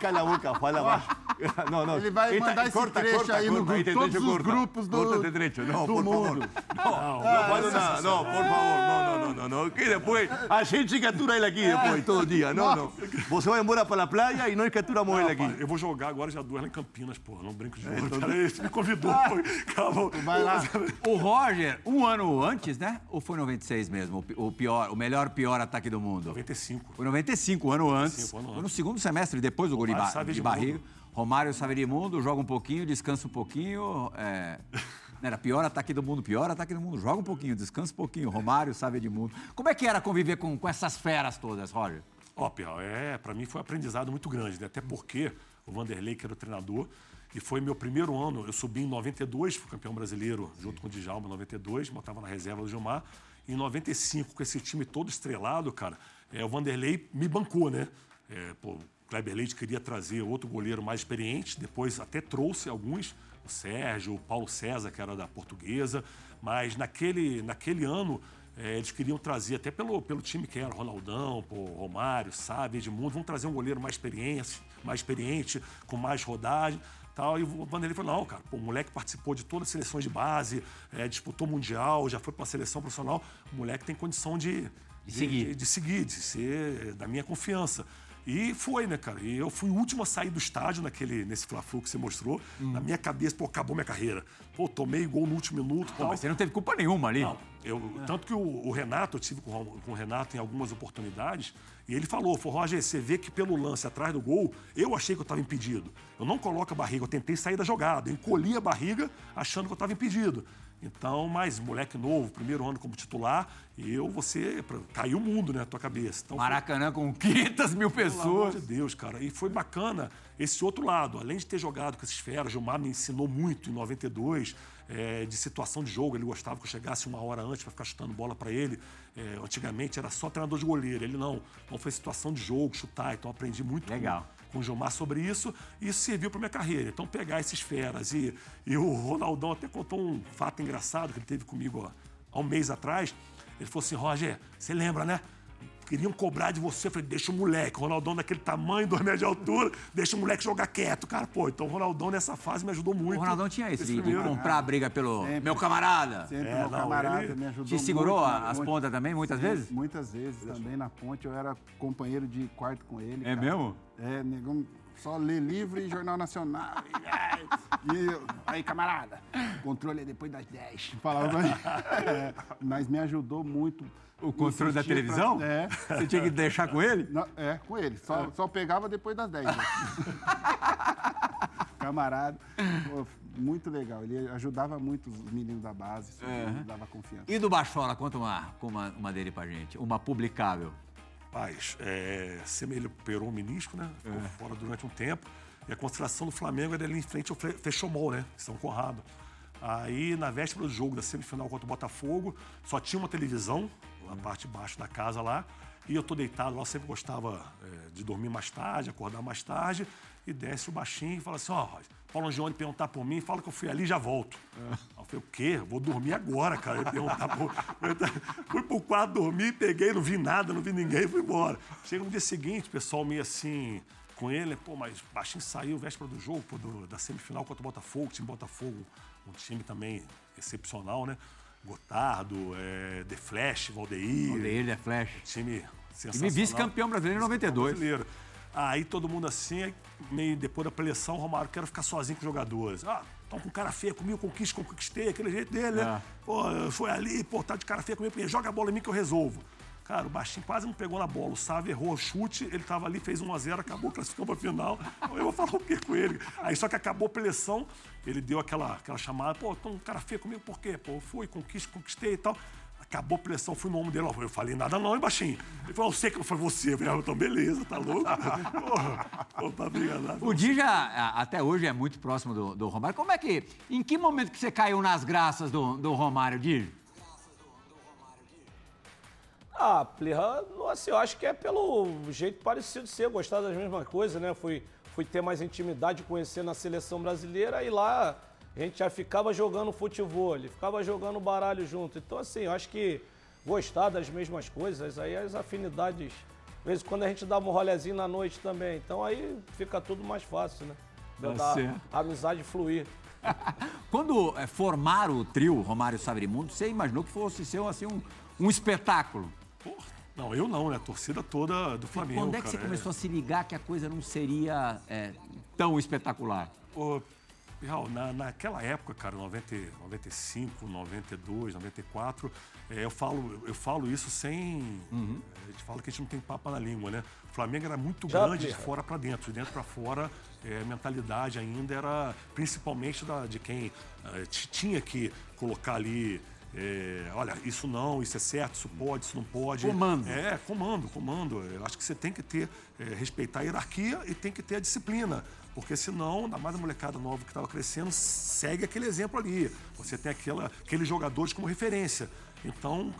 Speaker 5: Cala a boca, fala mais. Não, não.
Speaker 2: Ele vai
Speaker 5: Esta-
Speaker 2: mandar esse trecho aí no
Speaker 5: aí
Speaker 2: grupo, todos
Speaker 5: trecho,
Speaker 2: os
Speaker 5: corta.
Speaker 2: grupos do-
Speaker 5: Corta esse trecho, não,
Speaker 2: do
Speaker 5: por favor.
Speaker 2: mundo.
Speaker 5: Não, não, falo nada, não, por favor, não, não, não, não, não, que depois a gente captura ele aqui depois, todo dia, não, não. Você vai embora para a praia e nós capturamos ele aqui.
Speaker 3: Eu vou jogar agora já duas lá em Campinas, pô. Não brinco
Speaker 1: É,
Speaker 3: de jogo. Cara, esse me convidou, pô. Calma.
Speaker 2: Vai lá.
Speaker 1: O Roger, um ano antes, né? Ou foi 96 mesmo? o pi- O pior, o melhor pior ataque do mundo?
Speaker 3: 95.
Speaker 1: Foi 95, um ano antes.
Speaker 3: 95, ano
Speaker 1: Foi no
Speaker 3: antes.
Speaker 1: segundo semestre, depois do gol de, barriga.
Speaker 3: Mundo.
Speaker 1: Romário Saverimundo joga um pouquinho, descansa um pouquinho. É... não Era pior ataque do mundo, pior ataque do mundo. Joga um pouquinho, descansa um pouquinho. Romário, Sávio de Mundo. Como é que era conviver com, com essas feras todas, Roger?
Speaker 3: Ó, Piau, é, pra mim foi um aprendizado muito grande, né? Até porque o Vanderlei, que era o treinador, e foi meu primeiro ano, eu subi em 92, fui campeão brasileiro, junto com o Djalma em 92, mas estava na reserva do Gilmar. Em 95, com esse time todo estrelado, cara, é, o Vanderlei me bancou, né? É, pô, Kleber Leite queria trazer outro goleiro mais experiente, depois até trouxe alguns, o Sérgio, o Paulo César, que era da portuguesa, mas naquele, naquele ano é, eles queriam trazer, até pelo, pelo time que era, Ronaldão, pô, Romário, Sábio, Edmundo, vamos trazer um goleiro mais experiente, mais experiente, com mais rodagem. Tal, e o Vanderlei falou, não, cara, pô, o moleque participou de todas as seleções de base, é, disputou Mundial, já foi para a seleção profissional, o moleque tem condição de,
Speaker 1: De seguir.
Speaker 3: de, de seguir, de ser da minha confiança. E foi, né, cara? E eu fui o último a sair do estádio naquele, nesse Fla-Flu que você mostrou. Na minha cabeça, pô, acabou minha carreira. Pô, tomei gol no último minuto.
Speaker 1: Pô, mas você não teve culpa nenhuma ali.
Speaker 3: Não, eu, tanto que o, o Renato, eu tive com, o- com o Renato em algumas oportunidades, e ele falou, falou, Roger, você vê que pelo lance atrás do gol, eu achei que eu estava impedido. Eu não coloco a barriga, eu tentei sair da jogada, eu encolhi a barriga achando que eu estava impedido. Então, mas moleque novo, primeiro ano como titular, eu, você, caiu o mundo, né, na tua cabeça. Então, foi-
Speaker 1: Maracanã com 500 mil
Speaker 3: pelo amor
Speaker 1: pessoas.
Speaker 3: de Deus, cara. E foi bacana esse outro lado. Além de ter jogado com esses feras, Gilmar me ensinou muito em 92, é, de situação de jogo. Ele gostava que eu chegasse uma hora antes para ficar chutando bola para ele. É, antigamente era só treinador de goleiro. Ele não. Então foi situação de jogo, chutar. Então aprendi muito
Speaker 1: Legal.
Speaker 3: com o Gilmar sobre isso, e isso serviu para minha carreira. Então, pegar esses feras. E, e o Ronaldão até contou um fato engraçado que ele teve comigo ó, há um mês atrás. Ele falou assim: Roger, você lembra, né? Queriam cobrar de você. Eu falei, deixa o moleque. O Ronaldão daquele tamanho, dois metros de altura, deixa o moleque jogar quieto, cara. Pô, então o Ronaldão nessa fase me ajudou muito.
Speaker 1: O Ronaldão tinha esse de, de
Speaker 3: primeiro.
Speaker 1: comprar a briga pelo
Speaker 2: Sempre.
Speaker 1: meu camarada.
Speaker 2: Sempre
Speaker 3: É,
Speaker 2: meu
Speaker 3: não,
Speaker 2: camarada
Speaker 3: ele
Speaker 2: me ajudou
Speaker 1: Te segurou
Speaker 2: muito
Speaker 1: as pontas também, muitas vezes?
Speaker 2: Muitas vezes também na ponte. Eu era companheiro de quarto com ele.
Speaker 1: É
Speaker 2: cara.
Speaker 1: mesmo?
Speaker 2: É, negão, só ler livro e Jornal Nacional. E, eu, aí, camarada, controle é depois das 10. Falava aí. É, mas me ajudou muito.
Speaker 1: O controle da televisão?
Speaker 2: pra- é.
Speaker 1: Você tinha que deixar com ele?
Speaker 2: Não, é, com ele. Só, só pegava depois das 10. né? Camarada. pô, muito legal. Ele ajudava muito os meninos da base. isso me dava confiança.
Speaker 1: E do Bachola, conta uma, uma, uma dele pra gente. Uma publicável.
Speaker 3: Rapaz, é, ele operou o menisco, né? Ficou fora durante um tempo. E a concentração do Flamengo era ali em frente ao Fechomol, né? São Conrado. Aí, na véspera do jogo da semifinal contra o Botafogo, só tinha uma televisão, na parte de baixo da casa lá. E eu tô deitado lá, sempre gostava é, de dormir mais tarde, acordar mais tarde. E desce o baixinho e fala assim, ó, Paulo Angione perguntar por mim, fala que eu fui ali e já volto. Aí eu falei, o quê? Vou dormir agora, cara. Ele perguntar por... Fui pro quarto dormir, peguei, não vi nada, não vi ninguém, fui embora. Chega no dia seguinte, o pessoal meio assim com ele, pô, mas baixinho saiu véspera do jogo, pô, do- da semifinal contra o Botafogo, time Botafogo, um time também excepcional, né? Gotardo, é, The Flash, Valdeir,
Speaker 1: Ele é flash.
Speaker 3: time sensacional.
Speaker 1: vice-campeão brasileiro em 92.
Speaker 3: Brasileiro. Aí todo mundo assim, meio depois da preleção, Romário, quero ficar sozinho com os jogadores. Ah, estão com cara feia comigo, conquista, conquistei, aquele jeito dele, né?
Speaker 1: É.
Speaker 3: Pô, foi ali, pô, tá de cara feia comigo, joga a bola em mim que eu resolvo. Cara, o Baixinho quase não pegou na bola. O Sávio errou o chute, ele tava ali, fez 1x0, acabou, classificou pra final. Eu vou falar o quê com ele? Aí só que acabou a preleção, ele deu aquela, aquela chamada, pô, tão cara feia comigo, por quê? Pô, eu fui, conquista, conquistei e tal. Acabou a pressão, fui no ombro dele. Eu falei nada não, hein, baixinho? Ele falou, eu sei que foi você. Ah, então beleza, tá louco? Porra, pô, tá brigando.
Speaker 1: O Di já, a- até hoje, é muito próximo do, do Romário. Como é que. Em que momento que você caiu nas graças do, do Romário, Di?
Speaker 4: Ah, Plirra, assim, eu acho que é pelo jeito parecido de ser, gostar das mesmas coisas, né? Fui, fui ter mais intimidade, conhecer na seleção brasileira e lá a gente já ficava jogando futebol, ficava jogando baralho junto. Então, assim, eu acho que gostar das mesmas coisas, aí as afinidades. Vezes quando a gente dá um rolezinho na noite também. Então aí fica tudo mais fácil, né?
Speaker 1: Tá
Speaker 4: a amizade fluir.
Speaker 1: Quando é, formaram o trio Romário Sabrimundo, você imaginou que fosse ser assim, um, um espetáculo?
Speaker 3: Não, eu não, né? A torcida toda do Flamengo.
Speaker 1: Quando é que você
Speaker 3: cara,
Speaker 1: começou a se ligar que a coisa não seria é, tão espetacular?
Speaker 3: Ô, Real, na, naquela época, cara, 90, 95, 92, 94, é, eu, falo, eu falo isso sem. A gente fala que a gente não tem papa na língua, né? O Flamengo era muito
Speaker 4: Já,
Speaker 3: grande de fora para dentro, de dentro para fora. é, a mentalidade ainda era principalmente da, de quem t- tinha que colocar ali. É, olha, isso não, isso é certo, isso pode, isso não pode.
Speaker 1: Comando.
Speaker 3: É, comando, comando. Eu acho que você tem que ter, é, respeitar a hierarquia e tem que ter a disciplina. Porque senão, ainda mais a molecada nova que estava crescendo, segue aquele exemplo ali. Você tem aquela, aqueles jogadores como referência. Então,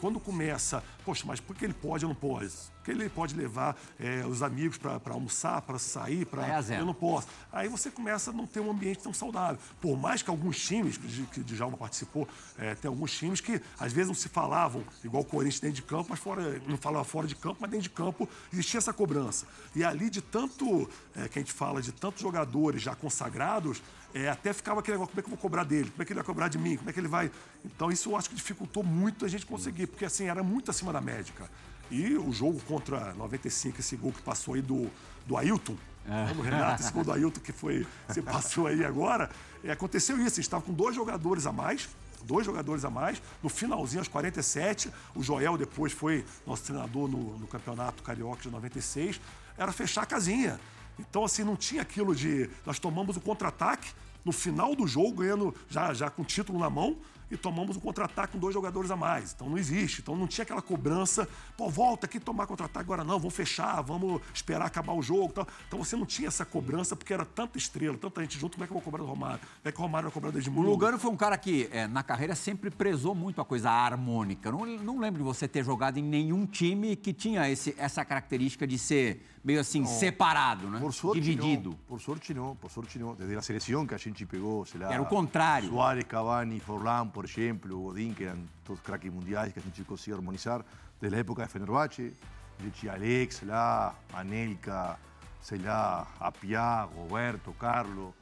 Speaker 3: quando, começa, poxa, mas por que ele pode ou não pode? Porque ele pode levar é, os amigos para almoçar, para sair, para.
Speaker 1: É.
Speaker 3: Eu não posso. Aí você começa a não ter um ambiente tão saudável. Por mais que alguns times, que que o Djalma participou, é, tem alguns times que às vezes não se falavam, igual o Corinthians dentro de campo, mas fora, não falava fora de campo, mas dentro de campo existia essa cobrança. E ali de tanto, é, que a gente fala, de tantos jogadores já consagrados, é, até ficava aquele negócio, como é que eu vou cobrar dele? Como é que ele vai cobrar de mim? Como é que ele vai... Então isso eu acho que dificultou muito a gente conseguir, porque assim, era muito acima da média, cara. E o jogo contra 95, esse gol que passou aí do, do Ailton, Vamos, Renato, esse gol do Ailton que foi, você passou aí agora, é, aconteceu isso, a gente estava com dois jogadores a mais, dois jogadores a mais, no finalzinho, aos 47, o Joel depois foi nosso treinador no, no Campeonato Carioca de 96, era fechar a casinha. Então, assim, não tinha aquilo de. Nós tomamos o contra-ataque no final do jogo, ganhando já, já com o título na mão, e tomamos um contra-ataque com dois jogadores a mais. Então não existe. Então não tinha aquela cobrança, pô, volta aqui tomar contra-ataque agora não, vamos fechar, vamos esperar acabar o jogo. Então, então você não tinha essa cobrança, porque era tanta estrela, tanta gente junto, como é que eu vou cobrar do Romário? Como é que o Romário vai cobrar do
Speaker 1: O
Speaker 3: Edmundo?
Speaker 1: Lugano foi um cara que, é, na carreira, sempre prezou muito a coisa harmônica. Não, não lembro de você ter jogado em nenhum time que tinha esse, essa característica de ser meio assim, separado, né?
Speaker 5: Por sorte,
Speaker 1: Dividido.
Speaker 5: no. Por sorte, no. Por sorte, no. Desde la selección que a gente pegó, sei lá,
Speaker 1: Era o contrário.
Speaker 5: Suárez, Cavani, Forlán, por ejemplo, Godín, que eran todos craques mundiais que a gente conseguiu harmonizar. Desde a época de Fenerbahçe, de tinha Alex, lá, Anelka, sei lá, Apiá, Roberto, Carlos.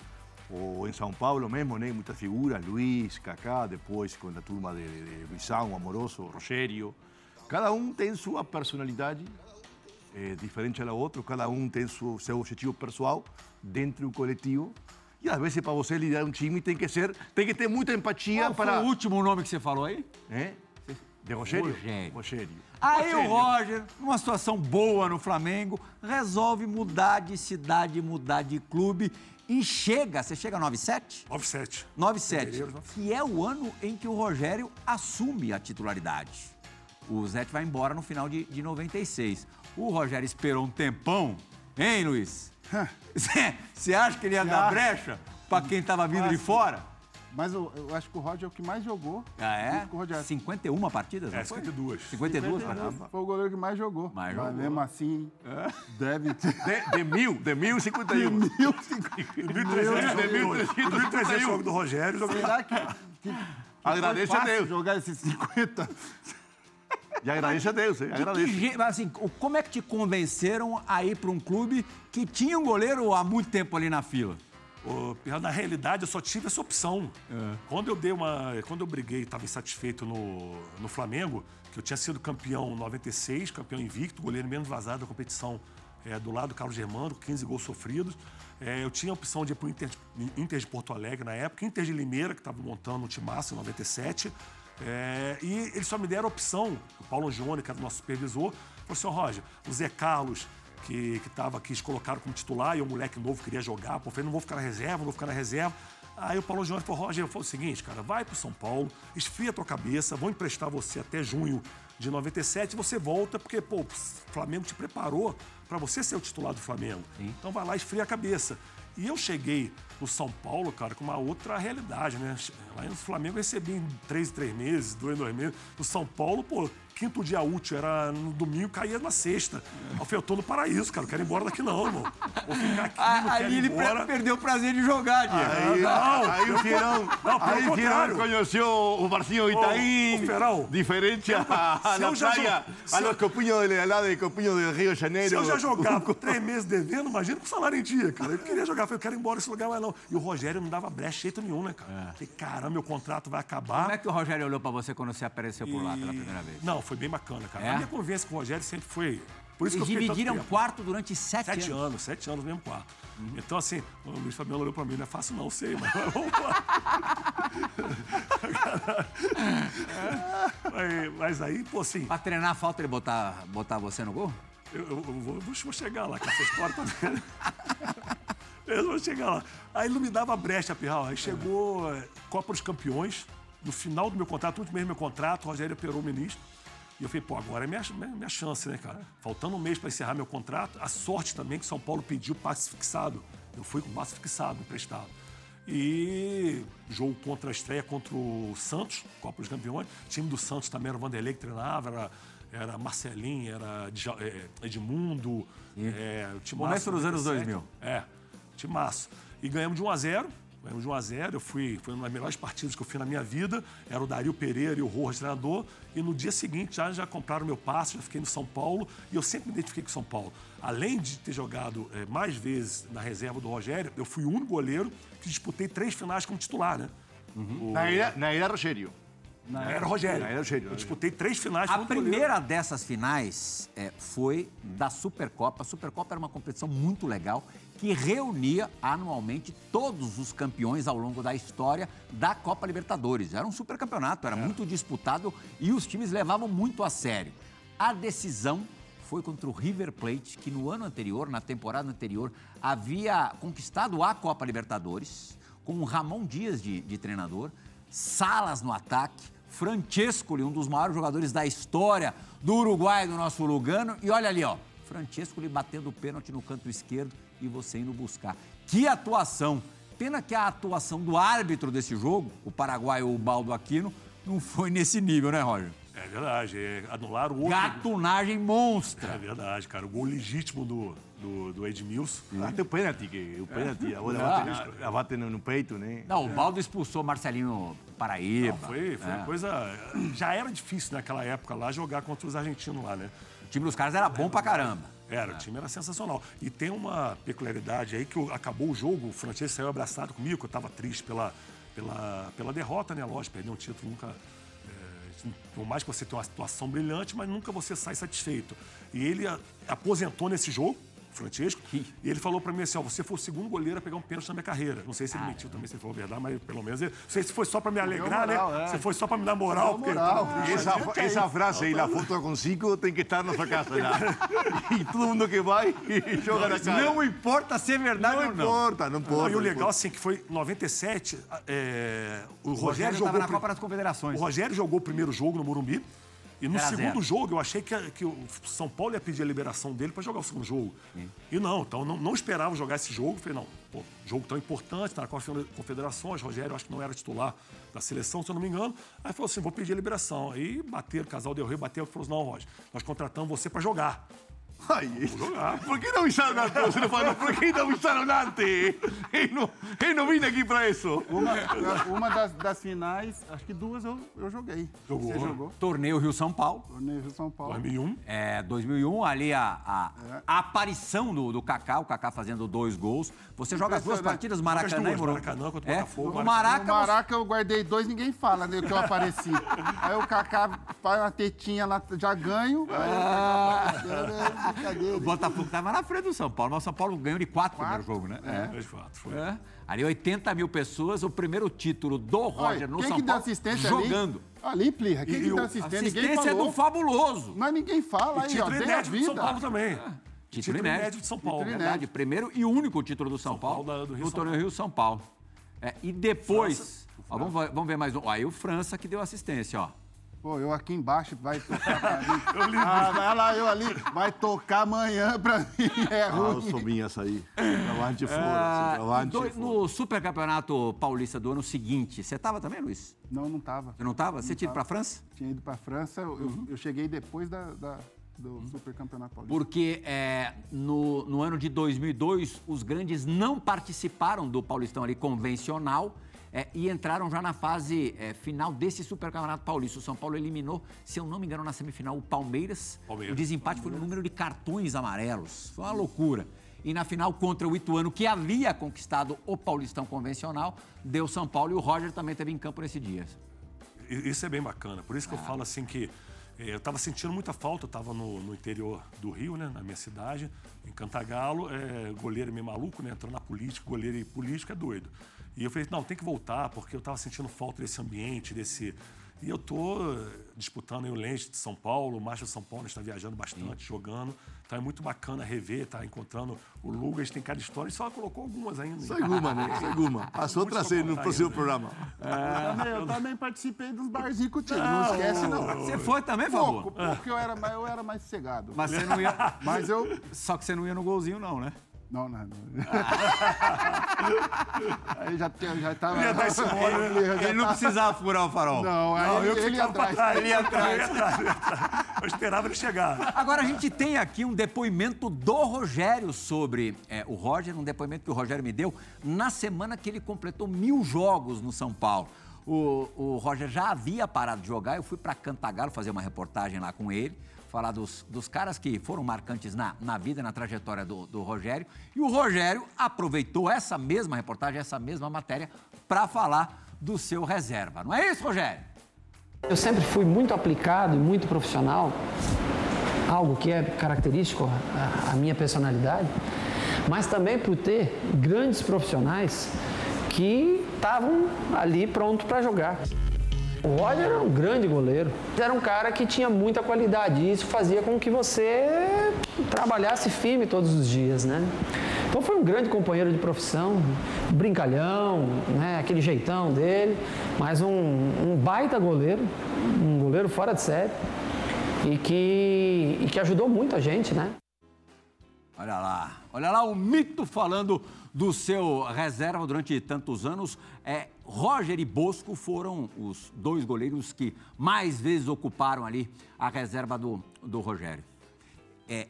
Speaker 5: Ou em São Paulo mesmo, né? Muitas figuras, Luiz, Kaká, depois com a turma de, de, de Luizão, Amoroso, Rogério. Cada um tem sua personalidade é, diferente da outra, cada um tem seu, seu objetivo pessoal dentro do coletivo. E às vezes para você liderar um time tem que ser, tem que ter muita empatia
Speaker 1: Qual foi
Speaker 5: para.
Speaker 1: o último nome que você falou aí?
Speaker 5: É? De Rogério?
Speaker 1: Rogério.
Speaker 5: Rogério.
Speaker 1: Aí o
Speaker 5: Rogério.
Speaker 1: Roger, numa situação boa no Flamengo, resolve mudar de cidade, mudar de clube e chega, você chega a 97?
Speaker 3: 9-7.
Speaker 1: 97,
Speaker 3: Fevereiro, né?
Speaker 1: que é o ano em que o Rogério assume a titularidade. O Zete vai embora no final de, de 96. O Rogério esperou um tempão, hein, Luiz? Você acha que ele ia
Speaker 2: Cê
Speaker 1: dar
Speaker 2: acha?
Speaker 1: brecha para quem estava vindo de fora?
Speaker 2: Mas eu, eu acho que o Roger é o que mais jogou.
Speaker 1: Ah, é?
Speaker 2: com o Rogério.
Speaker 1: 51 partidas, não
Speaker 3: É,
Speaker 1: foi?
Speaker 3: 52.
Speaker 1: 52, caramba.
Speaker 2: Foi o goleiro que mais jogou.
Speaker 1: Mais
Speaker 2: Mas
Speaker 1: jogou.
Speaker 2: mesmo assim, deve ter.
Speaker 5: De, de mil, de mil e cinquenta e um.
Speaker 3: 1.300 jogo do Rogério. jogo-
Speaker 2: Será que, que, que
Speaker 5: Agradeço a Deus.
Speaker 2: jogar esses 50?
Speaker 5: E agradeço a Deus, hein?
Speaker 1: De que
Speaker 5: Agradeço.
Speaker 1: assim, o- como é que te convenceram a ir para um clube que tinha um goleiro há muito tempo ali na fila?
Speaker 3: Pirra, Na realidade, eu só tive essa opção. Quando eu dei uma. Quando eu briguei, estava insatisfeito no, no Flamengo, que eu tinha sido campeão em 96, campeão invicto, goleiro menos vazado da competição é, do lado do Carlos Germano, 15 gols sofridos. É, eu tinha a opção de ir para o Inter, Inter de Porto Alegre na época, Inter de Limeira, que estava montando um timaço em 97. É, e eles só me deram a opção, o Paulo Gione, que era o nosso supervisor, falou assim, "Ô, Roger, o Zé Carlos, que, que tava aqui, eles colocaram como titular, e o moleque novo queria jogar, pô, eu falei, não vou ficar na reserva, não vou ficar na reserva. Aí o Paulo Gione falou, Roger, eu falei o seguinte, cara, vai pro São Paulo, esfria a tua cabeça, vou emprestar você até junho de 97 e você volta, porque, pô, o Flamengo te preparou para você ser o titular do Flamengo. Então vai lá, esfria a cabeça. E eu cheguei no São Paulo, cara, com uma outra realidade, né? Lá no Flamengo eu recebi em três, três meses, dois, dois meses. No São Paulo, pô, quinto dia útil era no domingo, caía na sexta. Aí eu falei, eu tô no paraíso, cara, não quero ir embora daqui não, irmão. Vou ficar aqui, não quero
Speaker 1: Aí ele
Speaker 3: embora.
Speaker 1: perdeu o prazer de jogar, Diego.
Speaker 5: Aí,
Speaker 3: não,
Speaker 5: aí o Fierão,
Speaker 3: Não,
Speaker 5: aí o Fierão conheceu o Marcinho Itaín,
Speaker 3: ô, Ferão.
Speaker 5: diferente a, a
Speaker 3: se
Speaker 5: la
Speaker 3: eu já
Speaker 5: playa,
Speaker 3: jo-
Speaker 5: a los copinhos de lá de Copinho de Rio de Janeiro.
Speaker 3: Se eu já jogava três meses devendo, imagina com salário em dia, cara. Eu queria jogar, eu falei, eu quero ir embora desse lugar, mas não. E o Rogério não dava brecha jeito nenhum, né, cara? Falei, caramba, meu contrato vai acabar.
Speaker 1: Como é que o Rogério olhou pra você quando você apareceu por lá pela primeira vez?
Speaker 3: Não, foi bem bacana, cara.
Speaker 1: É?
Speaker 3: A minha convivência com o Rogério sempre foi. Por isso
Speaker 1: Eles
Speaker 3: que eu
Speaker 1: dividiram
Speaker 3: tempo.
Speaker 1: quarto durante sete,
Speaker 3: Sete
Speaker 1: anos.
Speaker 3: anos, sete anos no mesmo quarto. Então, assim, o Luiz Fabiano olhou pra mim, não é fácil não, sei, mas vamos lá. mas, mas aí, pô, assim,
Speaker 1: Pra treinar falta ele botar, botar você no gol?
Speaker 3: eu, eu- eu vou, vou chegar lá, com essa história também. Eu vou chegar lá. Aí me dava brecha, Pirral. Aí chegou é, Copa dos Campeões, no final do meu contrato, último mês do meu contrato, o Rogério operou o ministro. E eu falei, pô, agora é minha, minha, minha chance, né, cara? Faltando um mês para encerrar meu contrato, a sorte também que São Paulo pediu passe fixado. Eu fui com passe fixado, emprestado. E jogo contra a estreia contra o Santos, Copa dos Campeões. O time do Santos também era o Vanderlei que treinava, era, era Marcelinho, era é, Edmundo. É, o time
Speaker 1: Começo dos anos 2000.
Speaker 3: É, timaço. E ganhamos de 1 a 0 Ganhamos de 1 a 0 Eu fui, foi uma das melhores partidas que eu fiz na minha vida. Era o Dario Pereira e o Rojas treinador. E no dia seguinte já, já compraram meu passe, já fiquei no São Paulo. E eu sempre me identifiquei com São Paulo. Além de ter jogado eh, mais vezes na reserva do Rogério, eu fui o único goleiro que disputei três finais como titular, né?
Speaker 5: Na era, na era Rogério.
Speaker 3: Era o Rogério.
Speaker 5: Era o Rogério.
Speaker 3: Eu disputei três finais
Speaker 1: A
Speaker 3: como goleiro.
Speaker 1: primeira dessas finais é, foi da Supercopa. A Supercopa era uma competição muito legal que reunia anualmente todos os campeões ao longo da história da Copa Libertadores. Era um supercampeonato, era muito disputado e os times levavam muito a sério. A decisão foi contra o River Plate, que no ano anterior, na temporada anterior, havia conquistado a Copa Libertadores, com o Ramon Dias de, de treinador, Salas no ataque, Francescoli, um dos maiores jogadores da história do Uruguai, do nosso Lugano, e olha ali, ó, Francescoli batendo o pênalti no canto esquerdo e você indo buscar. Que atuação! Pena que a atuação do árbitro desse jogo, o paraguaio Baldo Aquino, não foi nesse nível, né, Roger?
Speaker 3: É verdade. É, anularam o outro.
Speaker 1: Gatunagem
Speaker 3: É
Speaker 1: monstra.
Speaker 3: verdade, cara. O gol legítimo do, do, do Edmilson.
Speaker 5: Até o pênalti, que o pênalti, a bola bate, na- bate no, no peito, né?
Speaker 1: Não, o Baldo expulsou Marcelinho Paraíba.
Speaker 3: Não, foi, foi
Speaker 1: É.
Speaker 3: uma coisa. Já era difícil naquela época lá jogar contra os argentinos lá, né?
Speaker 1: O time dos caras era bom pra caramba.
Speaker 3: Era, o time era sensacional. E tem uma peculiaridade aí que acabou o jogo, o Francesco saiu abraçado comigo, que eu estava triste pela, pela, pela derrota, né? Lógico, perder um título nunca. é, por mais que você tenha uma situação brilhante, mas nunca você sai satisfeito. E ele aposentou nesse jogo, Francesco, e ele falou pra mim assim: ó, você foi o segundo goleiro a pegar um pênalti na minha carreira. Não sei se ele mentiu também, se ele falou a verdade, mas pelo menos. ele- Não sei se foi só pra me alegrar,
Speaker 2: moral,
Speaker 3: né?
Speaker 2: é.
Speaker 3: Se foi só pra me dar moral.
Speaker 2: Moral.
Speaker 3: porque-
Speaker 5: E essa, essa frase e a foto com cinco tem que estar na sua casa já. E todo mundo que vai joga na cara.
Speaker 1: Não importa se é verdade
Speaker 5: Não
Speaker 1: ou não.
Speaker 5: importa, não
Speaker 3: Não,
Speaker 5: importa.
Speaker 3: e o legal, assim, que foi em 97, é, o
Speaker 1: O
Speaker 3: Rogério
Speaker 1: Rogério
Speaker 3: jogou.
Speaker 1: estava na Copa das Confederações.
Speaker 3: O Rogério jogou o primeiro jogo no Morumbi. E no segundo
Speaker 1: zero.
Speaker 3: jogo, eu achei que, que o São Paulo ia pedir a liberação dele para jogar o segundo jogo. E não, então não, não esperava jogar esse jogo. Falei, não, pô, jogo tão importante, tá na Confe- Confederações, Rogério acho que não era titular da seleção, se eu não me engano. Aí falou assim: vou pedir a liberação. Aí bateram, o casal Del Rey bateu e falou assim: não, Roger, nós contratamos você para jogar.
Speaker 5: Ai, por que não avisaram antes? Você não fala, por que não avisaram antes? Eu não, eu não vim aqui para isso.
Speaker 2: Uma, uma das, das finais, acho que duas eu, eu joguei.
Speaker 3: Jogou.
Speaker 2: Você jogou?
Speaker 1: Torneio Rio-São Paulo.
Speaker 2: Torneio Rio São Paulo.
Speaker 3: 2001.
Speaker 1: É, 2001, ali a, a- a aparição do, do Kaká, o Kaká fazendo dois gols. Você joga as duas partidas, Maracanã
Speaker 3: duas,
Speaker 1: e Morumbi.
Speaker 3: Maracanã contra o
Speaker 1: É,
Speaker 3: Botafogo,
Speaker 1: O
Speaker 3: Maracanã.
Speaker 1: Maraca,
Speaker 2: No Maraca eu guardei dois, ninguém fala né, que eu apareci. Aí o Kaká faz uma tetinha lá, já ganho. Aí
Speaker 1: Ah.
Speaker 2: O é
Speaker 1: Botafogo estava na frente do São Paulo, mas o São Paulo ganhou de quatro no primeiro jogo, né?
Speaker 3: É, de fato, foi.
Speaker 1: É. Ali 80 mil pessoas, o primeiro título do Roger
Speaker 2: Olha,
Speaker 1: no
Speaker 2: quem
Speaker 1: São
Speaker 2: que deu
Speaker 1: Paulo,
Speaker 2: assistência
Speaker 1: jogando.
Speaker 2: ali? Ali, Plirra. Quem
Speaker 3: E
Speaker 2: que deu assistência?
Speaker 1: Assistência
Speaker 2: falou.
Speaker 1: do fabuloso.
Speaker 2: Mas ninguém fala aí, ó.
Speaker 3: Título
Speaker 2: Dei a
Speaker 3: inédito de São. Paulo também.
Speaker 1: Título inédito.
Speaker 3: de São Paulo.
Speaker 2: Título
Speaker 1: Verdade, primeiro e único título do São, Paulo,
Speaker 3: Paulo, da- do Rio
Speaker 1: no
Speaker 3: São
Speaker 1: torneio Rio-São Paulo. É, e depois, ó, vamos, vamos ver mais um. Aí o França que deu assistência, ó.
Speaker 2: Pô, eu aqui embaixo vai tocar pra mim. Ah, vai lá, eu ali. Vai tocar amanhã pra mim. É
Speaker 5: Ah, o
Speaker 2: ruim.
Speaker 5: Sobinhas aí. Avante fora,
Speaker 1: Ah,
Speaker 5: avante
Speaker 1: do-
Speaker 5: fora.
Speaker 1: no Super Campeonato Paulista do ano seguinte, você estava também, Luiz?
Speaker 2: Não, não tava.
Speaker 1: Você não estava? Você tinha ido para a França?
Speaker 2: Tinha ido pra França, eu, eu-
Speaker 1: Uhum.
Speaker 2: eu cheguei depois da, da- do Super Campeonato Paulista.
Speaker 1: Porque é, no, no ano de 2002, os grandes não participaram do Paulistão ali convencional é, e entraram já na fase é, final desse Super Campeonato Paulista. O São Paulo eliminou, se eu não me engano, na semifinal o Palmeiras.
Speaker 3: Palmeiras.
Speaker 1: O desempate foi no número de cartões amarelos. Foi uma loucura. E na final contra o Ituano, que havia conquistado o Paulistão convencional, deu São Paulo e o Roger também esteve em campo nesse dia.
Speaker 3: Isso é bem bacana. Por isso que eu falo assim que eh, eu estava sentindo muita falta. Eu estava no, no interior do Rio, né, na minha cidade, em Cantagalo. É, goleiro meio maluco, né? Entrando na política, goleiro e político é doido. E eu falei, não, tem que voltar, porque eu estava sentindo falta desse ambiente, desse. E eu tô disputando aí o Lente de São Paulo, o Macho de São Paulo, a gente está viajando bastante, jogando. Então é muito bacana rever, tá encontrando o gente tem cada história, e só colocou algumas ainda.
Speaker 5: Só alguma, né? Só alguma. As outras aí no
Speaker 3: contar
Speaker 5: próximo
Speaker 3: ainda.
Speaker 5: programa.
Speaker 2: Eu, também, eu também participei dos barzinhos contigo, não, esquece não.
Speaker 1: Você foi também,
Speaker 2: Pouco,
Speaker 1: Favor?
Speaker 2: porque eu era, mais- eu era mais sossegado.
Speaker 1: Mas você não ia.
Speaker 2: Mas eu...
Speaker 1: Só que você não ia no golzinho, não, né?
Speaker 2: Não, não, não. Aí já, já tava...
Speaker 3: Ia dar esse mole, né?
Speaker 2: Ele já
Speaker 1: Ele não precisava furar o farol.
Speaker 2: Não, aí
Speaker 3: Não, eu
Speaker 2: ele,
Speaker 3: que
Speaker 2: ele ia
Speaker 3: ficava pra
Speaker 2: atrás.
Speaker 3: trás.
Speaker 1: Ele ia atrás.
Speaker 3: Eu ia atrás, eu ia atrás. Eu esperava ele chegar.
Speaker 1: Agora a gente tem aqui um depoimento do Rogério sobre é, o Roger, um depoimento que o Rogério me deu na semana que ele completou mil jogos no São Paulo. O, o Roger já havia parado de jogar, eu fui para Cantagalo fazer uma reportagem lá com ele, falar dos, dos caras que foram marcantes na, na vida, na trajetória do, do Rogério. E o Rogério aproveitou essa mesma reportagem, essa mesma matéria, para falar do seu reserva. Não é isso, Rogério?
Speaker 6: Eu sempre fui muito aplicado e muito profissional, algo que é característico à, à minha personalidade, mas também por ter grandes profissionais que estavam ali prontos para jogar. O Roger era um grande goleiro, era um cara que tinha muita qualidade e isso fazia com que você trabalhasse firme todos os dias, né? Então foi um grande companheiro de profissão, brincalhão, né? aquele jeitão dele, mas um, um baita goleiro, um goleiro fora de série e que, e que ajudou muito a gente, né?
Speaker 1: Olha lá, olha lá o mito falando do seu reserva durante tantos anos. É, Roger e Bosco foram os dois goleiros que mais vezes ocuparam ali a reserva do, do Rogério. É,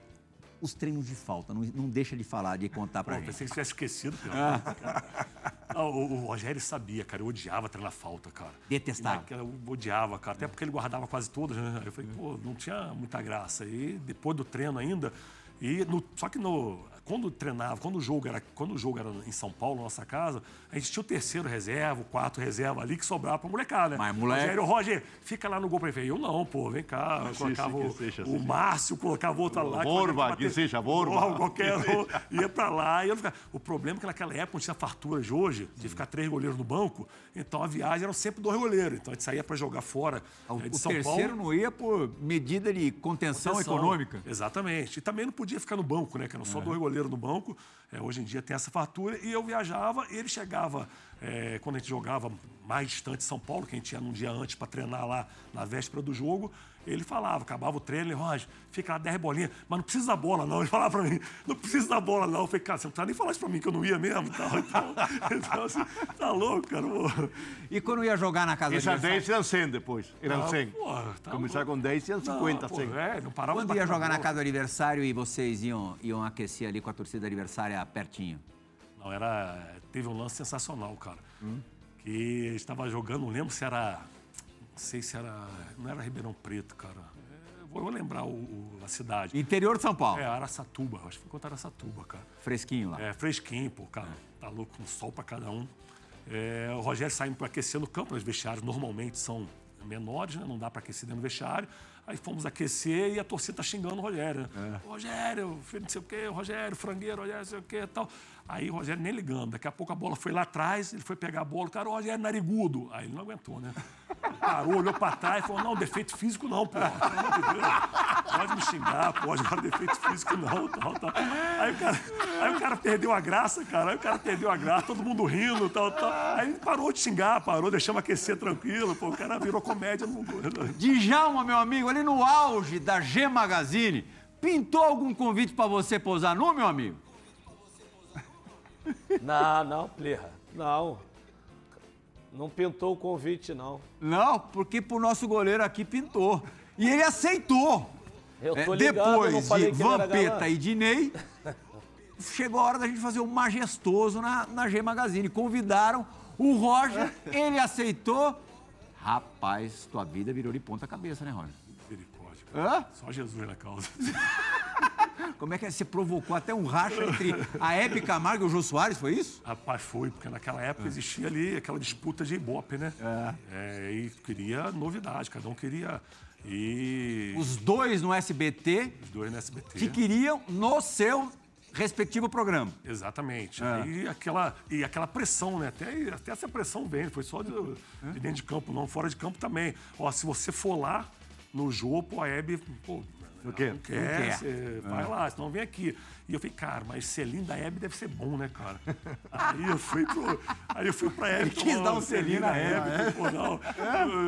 Speaker 1: os treinos de falta, não, não deixa de falar, de contar pra
Speaker 3: Pô,
Speaker 1: gente.
Speaker 3: pensei que você tivesse esquecido. Não, o, o Rogério sabia, cara. Eu odiava treinar falta, cara.
Speaker 1: Detestava.
Speaker 3: Naquela- Eu odiava, cara. Até porque ele guardava quase todas, né? Eu falei, pô, não tinha muita graça. E depois do treino ainda. E no- só que no, quando treinava, quando o jogo era, quando o jogo era em São Paulo, nossa casa, a gente tinha o terceiro reserva, o quarto reserva ali que sobrava pra molecada, né?
Speaker 1: Mas, moleque-
Speaker 3: Rogério, Roger, fica lá no gol pra ele. Eu não, pô, vem cá. Eu
Speaker 5: Sim,
Speaker 3: colocava o,
Speaker 5: que seja,
Speaker 3: o. Márcio, colocava outro lá.
Speaker 5: Borba,
Speaker 3: ia
Speaker 5: que seja, Borba.
Speaker 3: Qualquer um, ia pra lá. Ia ficar. O problema é que naquela época não tinha fartura de hoje, de ficar três goleiros no banco, então a viagem eram sempre dois goleiros. Então a gente saía pra jogar fora
Speaker 1: O,
Speaker 3: eh, de
Speaker 1: o
Speaker 3: São
Speaker 1: terceiro
Speaker 3: Paulo.
Speaker 1: não ia por medida de contenção,
Speaker 3: Proteção.
Speaker 1: econômica.
Speaker 3: Exatamente. E também não podia ficar no banco, né? Que eram
Speaker 1: É.
Speaker 3: só dois goleiros no banco. É, hoje em dia tem essa fartura. E eu viajava ele chegava, é, quando a gente jogava mais distante de São Paulo, que a gente ia num dia antes para treinar lá na véspera do jogo, ele falava, acabava o treino, ele, Roger, fica lá 10 bolinhas, mas não precisa da bola, não. Ele falava para mim, não precisa da bola, não. Eu falei, cara, você não precisa nem falar isso para mim, que eu não ia mesmo e tal. Então, então assim, tá louco, cara. pô.
Speaker 1: E quando ia jogar na casa dele?
Speaker 5: 10 eram 100 depois. Eram
Speaker 3: Não,
Speaker 5: 100.
Speaker 3: pô, tá
Speaker 5: Começar com 10 eram 50,
Speaker 3: Não, pô,
Speaker 5: 100.
Speaker 3: É, não parava de
Speaker 1: Quando ia jogar na casa do aniversário e vocês iam, iam aquecer ali com a torcida adversária pertinho?
Speaker 3: Não, era. Teve um lance sensacional, cara. Que estava jogando, não lembro se era. Não sei se era. Não era Ribeirão Preto, cara. É, vou, vou lembrar o, o- a cidade.
Speaker 1: Interior de São Paulo.
Speaker 3: É, Araçatuba. Acho que foi contra Araçatuba, cara.
Speaker 1: Fresquinho lá.
Speaker 3: É, fresquinho, pô, cara. Tá louco, um sol pra cada um. É, o Rogério saindo para aquecer no campo, os vestiários normalmente são menores, né? Não dá para aquecer dentro do vestiário. Aí fomos aquecer e a torcida tá xingando o Rogério, né? Rogério, filho não sei o quê, Rogério, frangueiro, Rogério, não sei o quê e tal. Aí o Rogério nem ligando. Daqui a pouco a bola foi lá atrás, ele foi pegar a bola, cara, o Rogério narigudo. Aí ele não aguentou, né? parou, olhou pra trás e falou: não, defeito físico não, pô. Pode me xingar, pode, agora defeito físico não, tal, tal. Aí o, cara, aí o cara perdeu a graça, cara. Aí o cara perdeu a graça, todo mundo rindo, tal, tal. Aí ele parou de xingar, parou, deixamos aquecer tranquilo, pô. O cara virou comédia no.
Speaker 1: Djalma, meu amigo, ali no auge da G Magazine, pintou algum convite pra você pousar nu, meu amigo?
Speaker 4: Não, não, Plirra. Não. Não pintou o convite, não.
Speaker 1: Não, porque pro nosso goleiro aqui pintou. E ele aceitou.
Speaker 4: Eu tô
Speaker 1: É,
Speaker 4: ligado, eu não
Speaker 1: Depois
Speaker 4: falei
Speaker 1: de Vampeta e Dinei, chegou a hora da gente fazer o majestoso na, na G Magazine. Convidaram o Roger, ele aceitou. Rapaz, tua vida virou de ponta cabeça, né, Roger?
Speaker 3: Misericórdia.
Speaker 1: Hã?
Speaker 3: Só Jesus na causa.
Speaker 1: Como é que você provocou até um racha entre a Hebe Camargo e o Jô Soares, foi isso?
Speaker 3: Rapaz, foi, porque naquela época existia ali aquela disputa de Ibope, né? É. e queria novidade, cada um queria. E
Speaker 1: Os dois no SBT
Speaker 3: os dois no SBT.
Speaker 1: que queriam no seu respectivo programa.
Speaker 3: Exatamente.
Speaker 1: É.
Speaker 3: E, aquela, e aquela pressão, né? Até, até essa pressão vem, foi só de, de dentro de campo, não, fora de campo também. Ó, se você for lá no jogo, pô, a Hebe, pô, não
Speaker 5: quer.
Speaker 3: Não quer,
Speaker 1: Não quer.
Speaker 3: você vai lá, senão vem aqui. E eu falei, cara, mas selinho da Hebe deve ser bom, né, cara? Aí eu fui pro. Aí eu fui pra Hebe.
Speaker 1: quis
Speaker 3: tomar
Speaker 1: dar um
Speaker 3: um
Speaker 1: selinho na
Speaker 3: Hebe. Pô, não.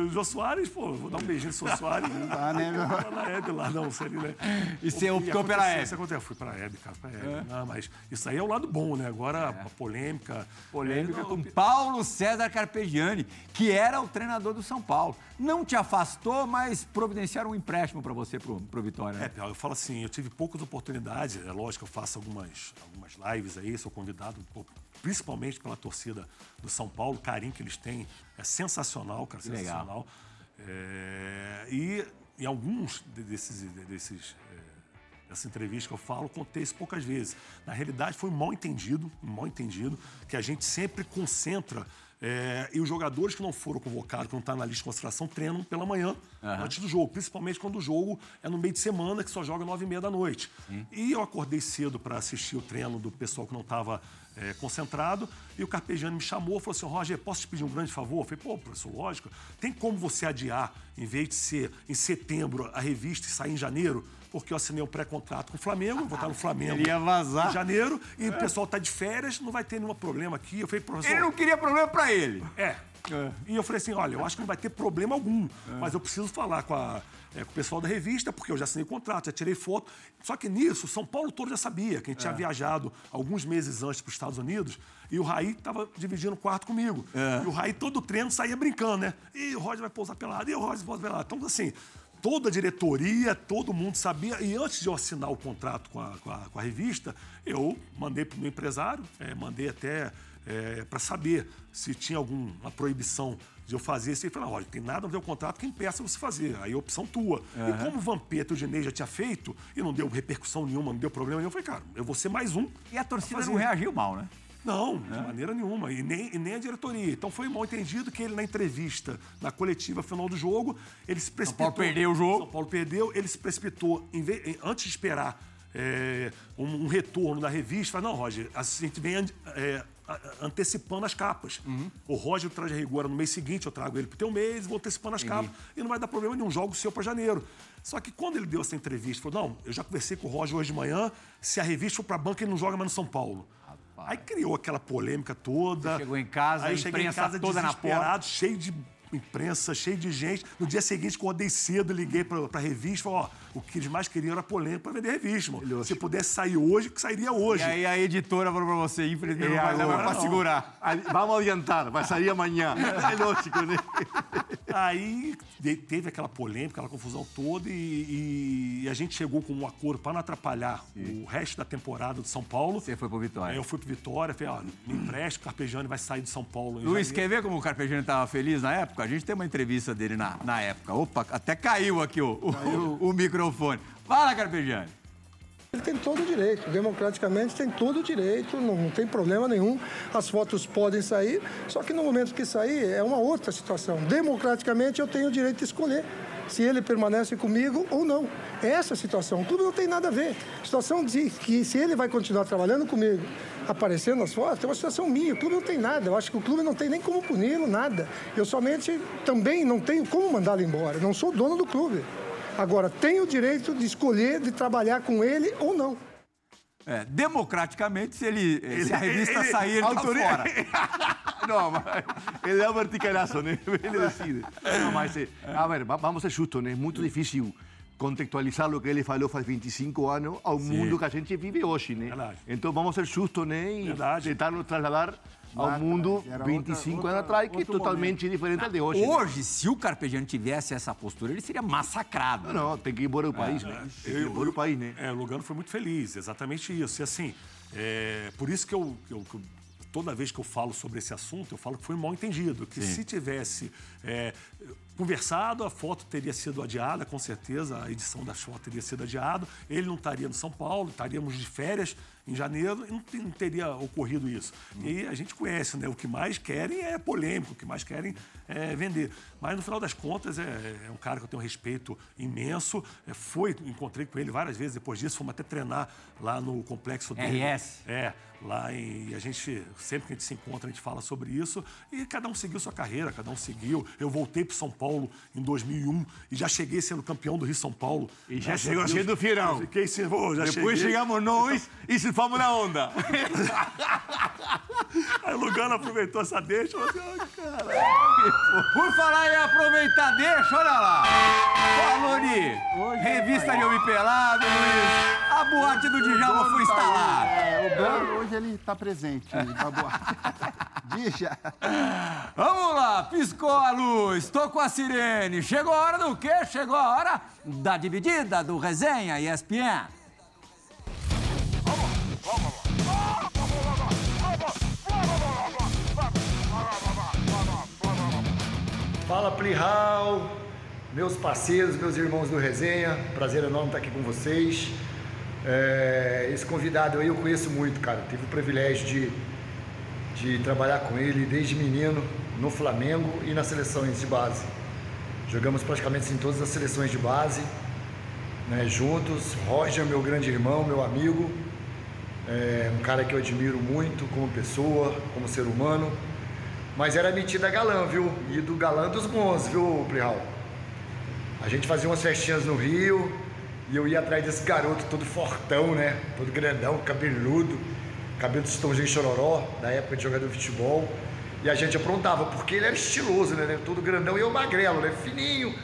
Speaker 3: O Jô Soares, pô, vou dar um beijinho no Jô Soares.
Speaker 2: dá, né, meu?
Speaker 3: Lá na Hebe lá, não, selinho, né?
Speaker 1: E você optou pela Hebe.
Speaker 3: Isso aconteceu, eu fui pra Hebe, cara, pra Hebe. Não, mas isso aí é o lado bom, né? Agora, a polêmica.
Speaker 1: Polêmica
Speaker 3: é, não,
Speaker 1: com Paulo César Carpegiani, que era o treinador do São Paulo. Não te afastou, mas providenciaram um empréstimo para você pro, pro Vitória. né?
Speaker 3: É, eu falo assim, eu tive poucas oportunidades, é lógico, faço algumas, algumas lives aí, sou convidado, principalmente pela torcida do São Paulo, o carinho que eles têm é sensacional, cara,
Speaker 1: legal.
Speaker 3: sensacional. É, e em alguns de- desses, de- desses é, dessa entrevista que eu falo, contei isso poucas vezes. Na realidade, foi um mal entendido, um mal entendido, que a gente sempre concentra. é, e os jogadores que não foram convocados, que não estão na lista de consideração, treinam pela manhã, antes do jogo. Principalmente quando o jogo é no meio de semana, que só joga nove e meia da noite. E eu acordei cedo para assistir o treino do pessoal que não estava concentrado. E o Carpegiani me chamou, falou assim: Roger, posso te pedir um grande favor? Eu falei, pô, professor, lógico. Tem como você adiar, em vez de ser em setembro, a revista e sair em janeiro? Porque eu assinei um pré-contrato com o Flamengo, vou estar no Flamengo
Speaker 1: Ele ia vazar.
Speaker 3: em janeiro, e o pessoal está de férias, não vai ter nenhum problema aqui. Eu falei, professor.
Speaker 1: Ele não queria problema para ele.
Speaker 3: É. E eu falei assim, olha, eu acho que não vai ter problema algum, mas eu preciso falar com, a- é, com o pessoal da revista, porque eu já assinei contrato, já tirei foto. Só que nisso, São Paulo todo já sabia que a gente tinha viajado alguns meses antes para os Estados Unidos e o Raí estava dividindo o quarto comigo. E o Raí todo treino saía brincando, né? E o Roger vai pousar pelado, e o Roger vai pousar pelado. Então, assim, toda a diretoria, todo mundo sabia. E antes de eu assinar o contrato com a, com a- com a revista, eu mandei para o meu empresário, é, mandei até para saber se tinha alguma proibição de eu fazer isso. Ele falou, olha, tem nada a ver com o contrato que impeça você fazer. Aí é opção tua. E como o Vampeta e o Dinei já tinha feito e não deu repercussão nenhuma, não deu problema nenhum, eu falei, cara, eu vou ser mais um.
Speaker 1: E a torcida não reagiu mal, né?
Speaker 3: Não, de maneira nenhuma. E nem, e nem a diretoria. Então foi mal entendido que ele, na entrevista, na coletiva final do jogo, ele se precipitou.
Speaker 1: Paulo perdeu o jogo.
Speaker 3: São Paulo perdeu, ele se precipitou. Em vez- antes de esperar é, um, um retorno da revista, falou, não, Roger, a gente vem é, antecipando as capas.
Speaker 1: Uhum.
Speaker 3: O Roger traz a rigor no mês seguinte, eu trago ele pro teu mês, vou antecipando as capas. E não vai dar problema nenhum, jogo seu para janeiro. Só que quando ele deu essa entrevista, falou, não, eu já conversei com o Roger hoje de manhã, se a revista for para banca, ele não joga mais no São Paulo. Aí criou aquela polêmica toda.
Speaker 1: Você chegou em casa,
Speaker 3: aí eu cheguei em casa
Speaker 1: toda na
Speaker 3: desesperado, cheio de imprensa, cheio de gente. No dia seguinte, acordei cedo, liguei pra, pra revista, falei, ó, o que eles mais queriam era polêmica pra vender revista, mano. Se pudesse sair hoje, que sairia hoje.
Speaker 1: E aí a editora falou pra você, infelizmente, não vai mais
Speaker 5: agora
Speaker 1: pra segurar.
Speaker 5: Vamos adiantar, vai sair amanhã. É lógico, né?
Speaker 3: Aí teve aquela polêmica, aquela confusão toda e, e a gente chegou com um acordo para não atrapalhar o resto da temporada do São Paulo.
Speaker 1: Você foi pro Vitória.
Speaker 3: Aí eu fui pro Vitória, falei, ó, me empresta, o Carpegiani vai sair de São Paulo.
Speaker 1: Luiz,
Speaker 3: janeiro.
Speaker 1: quer ver como o Carpegiani estava feliz na época? A gente tem uma entrevista dele na, na época. Opa, até caiu aqui o, o, o microfone. Fala, Carpegiani.
Speaker 7: Ele tem todo o direito, democraticamente tem todo o direito, não, não, tem problema nenhum. As fotos podem sair, só que no momento que sair é uma outra situação. Democraticamente eu tenho o direito de escolher se ele permanece comigo ou não. Essa situação, o clube não tem nada a ver. A situação de que se ele vai continuar trabalhando comigo, aparecendo nas fotos, é uma situação minha. O clube não tem nada. Eu acho que o clube não tem nem como puni-lo, nada. Eu somente também não tenho como mandá-lo embora. Não sou dono do clube. Agora, tenho o direito de escolher de trabalhar com ele ou não.
Speaker 1: É, democraticamente, se, ele, ele se a revista ele, sair, ele tá fora.
Speaker 5: não, mas ele é um verticalaço, né? Ele decide. Não, mas, a ver, vamos ser justos, né? É muito difícil contextualizar o que ele falou faz 25 anos ao Sim. mundo que a gente vive hoje, né? Verdade. Então vamos ser justos, né? E Verdade. tentar nos trasladar ao mundo 25 outra, anos atrás, que é totalmente momento. diferente de hoje.
Speaker 1: Hoje, né? se o Carpegiani tivesse essa postura, ele seria massacrado.
Speaker 5: Não, não tem que ir embora do país, é, né? Tem que ir embora do país, né?
Speaker 3: É, o Lugano foi muito feliz, exatamente isso. E assim, é, por isso que eu, que eu, que eu toda vez que eu falo sobre esse assunto, eu falo que foi mal entendido. Que Sim. se tivesse é, conversado, a foto teria sido adiada, com certeza, a edição da foto teria sido adiada. Ele não estaria no São Paulo, estaríamos de férias em janeiro e não, teria ocorrido isso. Hum. E a gente conhece, né? O que mais querem é polêmico, o que mais querem é vender. Mas no final das contas é, é um cara que eu tenho um respeito imenso. É, foi, encontrei com ele várias vezes depois disso, fomos até treinar lá no complexo dele.
Speaker 1: RS.
Speaker 3: É, lá e a gente sempre que a gente se encontra a gente fala sobre isso e cada um seguiu sua carreira, cada um seguiu. Eu voltei para São Paulo em 2001 e já cheguei sendo campeão do Rio São Paulo.
Speaker 5: E já chegou cheio do Firão.
Speaker 3: Fiquei, oh, já
Speaker 5: Depois cheguei. chegamos nós e se fomos na onda.
Speaker 3: Aí o Lugano aproveitou essa deixa e falou assim, oh, cara.
Speaker 1: Por falar em aproveitar deixa, olha lá. Falou de revista de Homem Pelado, Luiz. A boate do Djalma foi tá instalada.
Speaker 2: É, o dono hoje ele está presente na boate. Dija.
Speaker 1: Vamos lá, piscou a luz, tocou a sirene. Chegou a hora do quê? Chegou a hora da dividida do Resenha ESPN.
Speaker 8: Fala Plihal, meus parceiros, meus irmãos do Resenha, prazer enorme estar aqui com vocês. É, esse convidado aí eu conheço muito, cara. Tive o privilégio de, de trabalhar com ele desde menino no Flamengo e nas seleções de base. Jogamos praticamente em todas as seleções de base, né, juntos. Roger, meu grande irmão, meu amigo, é um cara que eu admiro muito como pessoa, como ser humano. Mas era metido a galã, viu? E do galã dos bons, viu, Plihal? A gente fazia umas festinhas no Rio, e eu ia atrás desse garoto todo fortão, né? Todo grandão, cabeludo, cabelo de estãozinho chororó, da época de jogador de futebol. E a gente aprontava, porque ele era estiloso, né? Todo grandão e eu magrelo, né? Fininho.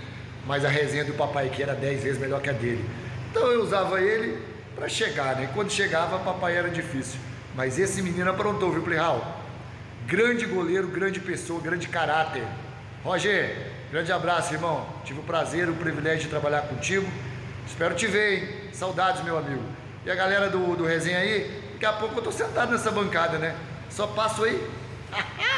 Speaker 8: Mas a resenha do papai aqui era dez vezes melhor que a dele. Então eu usava ele para chegar, né? E quando chegava, papai era difícil. Mas esse menino aprontou, viu, Plihal? Grande goleiro, grande pessoa, grande caráter. Roger, grande abraço, irmão. Tive o prazer, o privilégio de trabalhar contigo. Espero te ver, hein? Saudades, meu amigo. E a galera do, do resenha aí, daqui a pouco eu tô sentado nessa bancada, né? Só passo aí.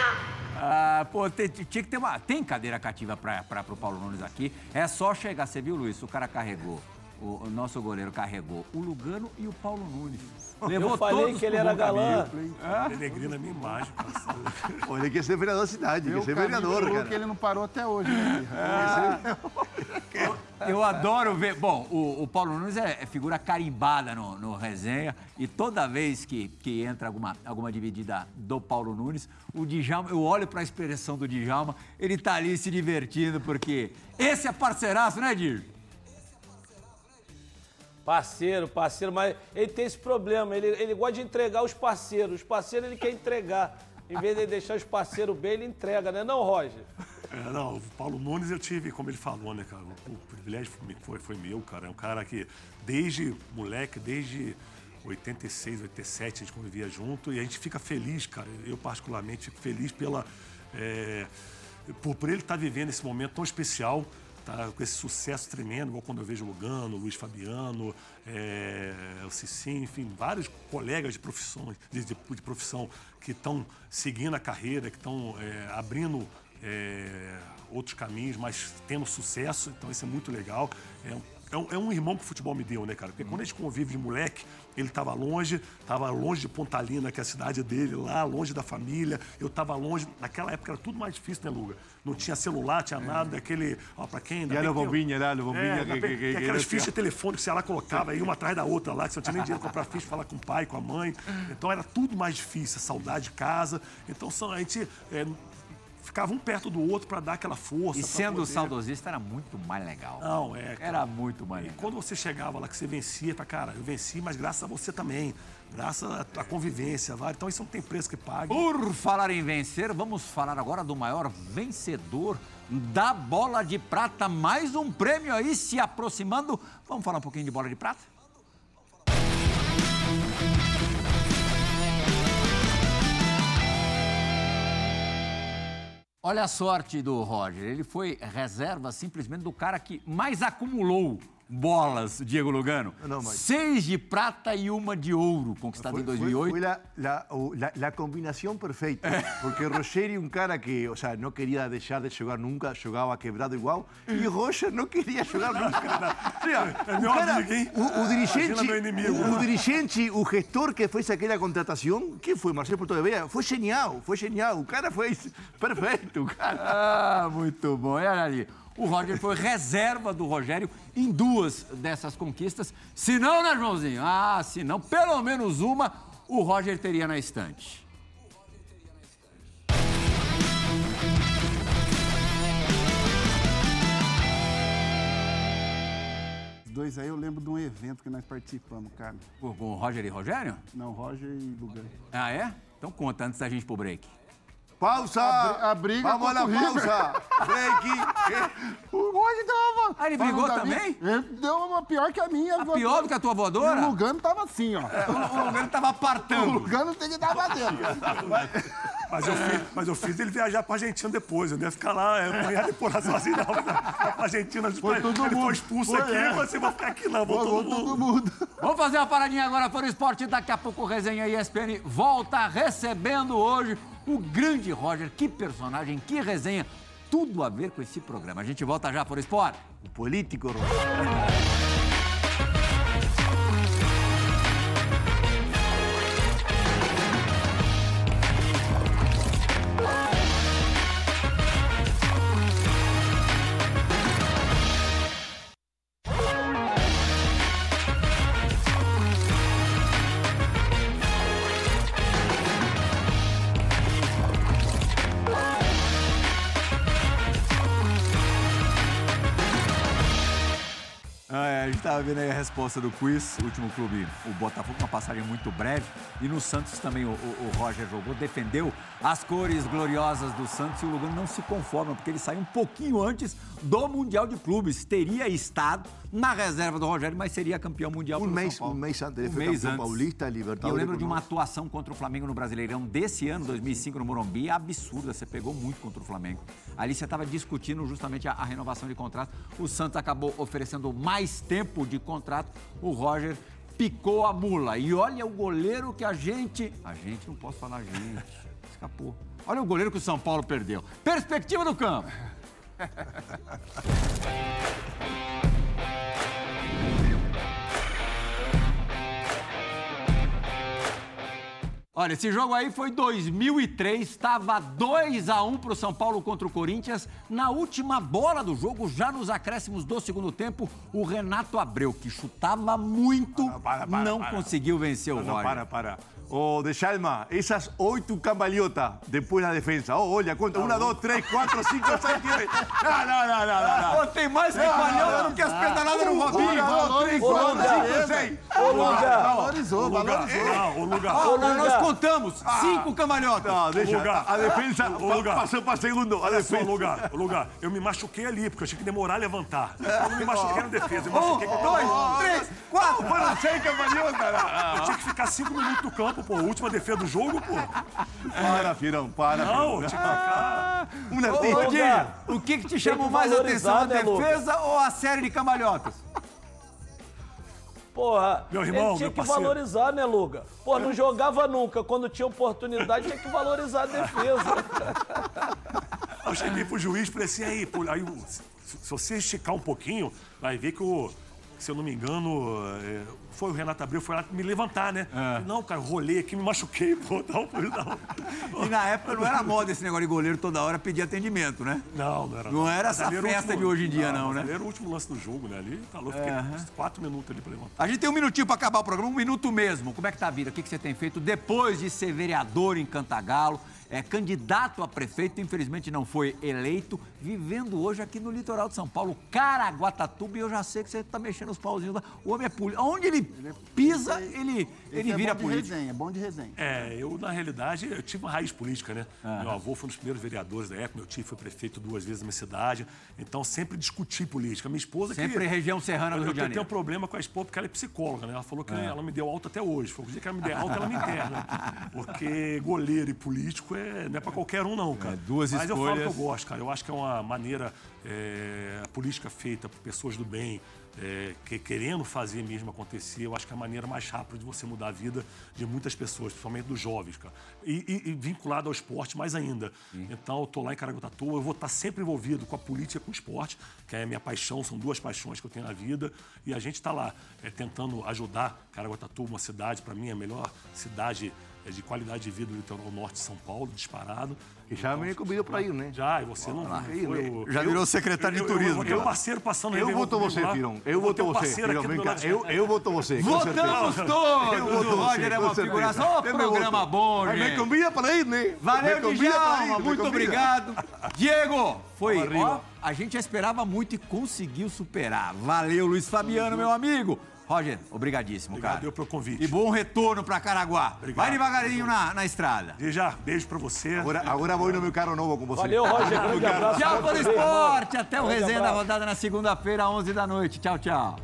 Speaker 1: Ah, pô, tinha que ter uma. Tem cadeira cativa para o Paulo Nunes aqui. É só chegar. Você viu, Luiz? O cara carregou. O, o nosso goleiro carregou o Lugano e o Paulo Nunes.
Speaker 4: Levou eu falei que ele era galã.
Speaker 3: É? Peregrina a minha imagem.
Speaker 5: Pô, ele quer ser vereador da cidade, quer ser vereador, cara.
Speaker 2: que ele não parou até hoje, né?
Speaker 1: É. Eu adoro ver. Bom, o, o Paulo Nunes é, é, figura carimbada no, no resenha e toda vez que, que entra alguma, alguma dividida do Paulo Nunes, o Djalma, eu olho para a expressão do Djalma, ele tá ali se divertindo porque esse é parceiraço, né, Dir?
Speaker 4: Parceiro, parceiro, mas ele tem esse problema, ele, ele gosta de entregar os parceiros. Os parceiros ele quer entregar. Em vez de deixar os parceiros bem, ele entrega, né? Não, Roger?
Speaker 3: É, não, o Paulo Nunes eu tive, como ele falou, né, cara? O, privilégio foi, foi meu, cara. É um cara que, desde moleque, desde 86, 87, a gente convivia junto e a gente fica feliz, cara. Eu, particularmente, fico feliz pela. É, por, por ele estar tá vivendo esse momento tão especial tá com esse sucesso tremendo, igual quando eu vejo o Lugano, Luiz Fabiano, é, o Cicim, enfim, vários colegas de profissão, de, de, de profissão que estão seguindo a carreira, que estão é, abrindo é, outros caminhos, mas tendo sucesso, então isso é muito legal. É é um, é um irmão que o futebol me deu, né, cara? Porque quando a gente convive de moleque, ele estava longe, estava longe de Pontalina, que é a cidade dele, lá, longe da família. Eu estava longe. Naquela época era tudo mais difícil, né, Luga? Não tinha celular, tinha nada, daquele. Ó, pra quem. que tem-
Speaker 5: bombinha no bombinha
Speaker 3: É,
Speaker 5: que- que- que-
Speaker 3: aquelas
Speaker 5: era-
Speaker 3: fichas telefônicas que você lá colocava aí uma atrás da outra lá, que você não tinha nem dinheiro pra comprar ficha, falar com o pai, com a mãe. Então era tudo mais difícil, saudade de casa. Então são- a gente é, ficava um perto do outro pra dar aquela força.
Speaker 1: E sendo
Speaker 3: poder-
Speaker 1: saudosista era muito mais legal.
Speaker 3: Não, é. cara.
Speaker 1: Era muito mais
Speaker 3: E
Speaker 1: legal.
Speaker 3: quando você chegava lá, que você vencia, para cara, eu venci, mas graças a você também. Graças à à convivência, vai. Então isso não tem preço que pague.
Speaker 1: Por falar em vencer, vamos falar agora do maior vencedor da bola de prata. Mais um prêmio aí se aproximando. Vamos falar um pouquinho de bola de prata? Olha a sorte do Roger. Ele foi reserva simplesmente do cara que mais acumulou bolas, Diego Lugano.
Speaker 5: Não, mas-
Speaker 1: Seis de prata e uma de ouro, conquistada em
Speaker 5: Fue-
Speaker 1: 2008.
Speaker 5: Fue, la, la- o- la- la combinación perfecta. Porque Rogerio, un cara que, o sea, no quería dejar de jugar nunca, jugaba quebrado igual. Y Roger no quería jugar nunca. O
Speaker 3: É
Speaker 5: cara, o, o dirigente,
Speaker 3: meu inimigo.
Speaker 5: o, o dirigente, o gestor que fez aquela contratación, ¿quién fue? Marcelo Porto de Vea. Fue genial, fue genial. O cara fue perfecto, cara.
Speaker 1: Ah, muito bom. E olha ali, o Roger foi reserva do Rogério em duas dessas conquistas. Se não, né, Joãozinho? Ah, se não, pelo menos uma o Roger teria na estante.
Speaker 2: Dois aí eu lembro de um evento que nós participamos, cara.
Speaker 1: Com o Roger e Rogério?
Speaker 2: Não, Roger e Lugan.
Speaker 1: Ah, é? Então conta antes da gente ir pro break.
Speaker 5: Pausa.
Speaker 2: A bri- a briga
Speaker 5: Vamos a
Speaker 2: o
Speaker 5: pausa. Break.
Speaker 2: O Roger tava.
Speaker 1: Ah, ele brigou também?
Speaker 2: Ele deu uma pior que a minha.
Speaker 1: A pior do que a tua voadora?
Speaker 2: O Lugano tava assim, ó.
Speaker 1: O Lugano tava
Speaker 2: O
Speaker 1: apartando.
Speaker 2: Lugano tem que estar batendo.
Speaker 3: Mas eu, fiz, mas eu fiz ele viajar pra Argentina depois. Eu não ia ficar lá, eu não ia deporar sozinho, não. Pra Argentina,
Speaker 2: Foi todo
Speaker 3: ele
Speaker 2: mundo.
Speaker 3: foi expulso
Speaker 2: Foi,
Speaker 3: aqui,
Speaker 2: é.
Speaker 3: assim, vou ficar aqui não, vou todo mundo.
Speaker 2: todo mundo.
Speaker 1: Vamos fazer uma paradinha agora para o esporte. Daqui a pouco o Resenha ESPN volta recebendo hoje o grande Roger. Que personagem, que resenha. Tudo a ver com esse programa. A gente volta já para o esporte.
Speaker 5: O político, Roger.
Speaker 1: É, estava vendo aí a resposta do quiz. Último clube, o Botafogo, uma passagem muito breve. E no Santos também o, o- o Roger jogou, defendeu as cores gloriosas do Santos e o Lugano não se conforma, porque ele saiu um pouquinho antes do Mundial de Clubes. Teria estado na reserva do Rogério, mas seria campeão mundial
Speaker 5: Um mês, um mês antes. Ele
Speaker 1: Um
Speaker 5: foi
Speaker 1: mês
Speaker 5: campeão
Speaker 1: antes.
Speaker 5: paulista,
Speaker 1: E eu lembro de uma
Speaker 5: conosco.
Speaker 1: atuação contra o Flamengo no Brasileirão desse ano, 2005, no Morumbi, absurda. Você pegou muito contra o Flamengo. Ali você estava discutindo justamente a, a renovação de contrato. O Santos acabou oferecendo mais tempo de contrato. O Roger picou a mula. E olha o goleiro que a gente. A gente não posso falar gente. Escapou. Olha o goleiro que o São Paulo perdeu. Perspectiva do campo. Olha, esse jogo aí foi 2003, estava 2 a 1 para o São Paulo contra o Corinthians. Na última bola do jogo, já nos acréscimos do segundo tempo, o Renato Abreu, que chutava muito,
Speaker 5: Para, para,
Speaker 1: não
Speaker 5: para.
Speaker 1: conseguiu vencer o Roger.
Speaker 5: para, para. Oh, de Chalma, esas oito cambalhotas depois na defensa. Oh, olha, conta. Uma, dois, três, quatro, cinco, seis, sete. Não, não, não, não, não.
Speaker 1: tem mais cambalhota do que as pedaladas do Robinho.
Speaker 5: Um, dois, três, quatro, cinco, seis.
Speaker 4: Ô, Luga.
Speaker 2: Valorizou, valorizou.
Speaker 3: Não, o lugar.
Speaker 4: Luga.
Speaker 1: nós contamos cinco cambalhotas.
Speaker 5: Não, deixa.
Speaker 3: lugar.
Speaker 5: A
Speaker 3: O lugar.
Speaker 5: pa- passou para segundo. A
Speaker 3: Olha só,
Speaker 5: defensa.
Speaker 3: lugar, lugar. Eu me machuquei ali, porque eu achei que demorar a levantar. Eu não me machuquei na defesa, eu
Speaker 1: Um,
Speaker 3: machuquei com
Speaker 1: dois, três, quatro.
Speaker 5: Foram seis cambalhotas.
Speaker 3: Eu tinha que ficar cinco minutos no campo, pô. Última defesa do jogo, pô.
Speaker 5: Para, Firão, para.
Speaker 3: Não, ficar.
Speaker 5: Um
Speaker 1: o que, que te chamou mais atenção, a
Speaker 4: né, Lucas?
Speaker 1: defesa ou a série de cambalhotas?
Speaker 4: Porra,
Speaker 3: Meu irmão,
Speaker 4: ele tinha
Speaker 3: meu
Speaker 4: que
Speaker 3: parceiro.
Speaker 4: valorizar, né, Luga? Pô, não jogava nunca. Quando tinha oportunidade, tinha que valorizar a defesa.
Speaker 3: Eu cheguei pro juiz e falei assim, aí, pô, aí, se, se você esticar um pouquinho, vai ver que o, se eu não me engano, é, foi o Renato Abreu, foi lá me levantar, né?
Speaker 1: É.
Speaker 3: Não, cara, rolei aqui, me machuquei, pô, pô, tal.
Speaker 1: E na época não era moda esse negócio de goleiro toda hora pedir atendimento, né?
Speaker 3: Não, não era.
Speaker 1: Não era
Speaker 3: Mas
Speaker 1: essa
Speaker 3: o
Speaker 1: festa de hoje em dia, não,
Speaker 3: mas
Speaker 1: né?
Speaker 3: Era o último lance do jogo, né? Ali, tá louco, fiquei quatro minutos ali pra levantar.
Speaker 1: A gente tem um minutinho para acabar o programa, um minuto mesmo. Como é que tá a vida? O que, que você tem feito depois de ser vereador em Cantagalo? É candidato a prefeito, infelizmente não foi eleito, vivendo hoje aqui no litoral de São Paulo, Caraguatatuba, e eu já sei que você tá mexendo os pauzinhos lá. O homem é político. Onde ele pisa, ele, ele vira
Speaker 2: é bom de
Speaker 1: político.
Speaker 2: resenha, é bom de resenha.
Speaker 3: É, eu, na realidade, eu tive uma raiz política, né? Meu avô foi um dos primeiros vereadores da época, meu tio foi prefeito duas vezes na minha cidade, então sempre discuti política. Minha esposa que...
Speaker 1: Sempre região serrana do
Speaker 3: Eu,
Speaker 1: Rio de
Speaker 3: eu tenho um
Speaker 1: Janeiro.
Speaker 3: problema com a esposa porque ela é psicóloga, né? Ela falou que ela me deu alta até hoje. Foi o dia que ela me der alta, ela me interna. Porque goleiro e político é, não é pra qualquer um, não, cara.
Speaker 1: É, duas
Speaker 3: Mas eu falo que eu
Speaker 1: escolhas.
Speaker 3: gosto, cara. Eu acho que é uma maneira, é, a política feita por pessoas do bem, é, que, querendo fazer mesmo acontecer, eu acho que é a maneira mais rápida de você mudar a vida de muitas pessoas, principalmente dos jovens, cara. E, e- e vinculado ao esporte mais ainda. Então, eu tô lá em Caraguatatuba, eu vou estar sempre envolvido com a política e com o esporte, que é a minha paixão, são duas paixões que eu tenho na vida. E a gente está lá é, tentando ajudar Caraguatatuba, uma cidade, para mim, a melhor cidade é, de qualidade de vida do litoral norte de São Paulo, disparado.
Speaker 5: Que já me convidou para ir, né?
Speaker 3: Já, e você não
Speaker 5: aí,
Speaker 3: foi o-
Speaker 1: Já virou secretário de
Speaker 3: eu- eu-
Speaker 1: turismo,
Speaker 3: Eu, eu,
Speaker 1: cara.
Speaker 3: parceiro passando
Speaker 5: Eu voto
Speaker 3: comigo
Speaker 5: você. Firão. Eu voto você. Firão, vem cá.
Speaker 3: de
Speaker 5: Eu, eu voto você.
Speaker 1: Votamos todos!
Speaker 5: Eu
Speaker 1: O
Speaker 5: voto
Speaker 1: Roger é uma figuração.
Speaker 5: Eu me
Speaker 1: programa bom, gente.
Speaker 5: Me convida para ir, né?
Speaker 1: Valeu, Djalma. Muito obrigado. Diego, foi. Ó, a gente já esperava muito e conseguiu superar. Valeu, Luiz Fabiano, meu amigo. Roger, obrigadíssimo,
Speaker 3: Obrigado
Speaker 1: cara.
Speaker 3: eu pelo convite.
Speaker 1: E bom retorno pra Caraguá.
Speaker 3: Obrigado.
Speaker 1: Vai devagarinho na, na estrada.
Speaker 3: E já, beijo pra você.
Speaker 5: Agora, agora vou no meu carro novo com você.
Speaker 4: Valeu, Roger. Grande abraço.
Speaker 1: Tchau, pelo esporte. Até o resenha da rodada na segunda-feira, 11 da noite. Tchau, tchau.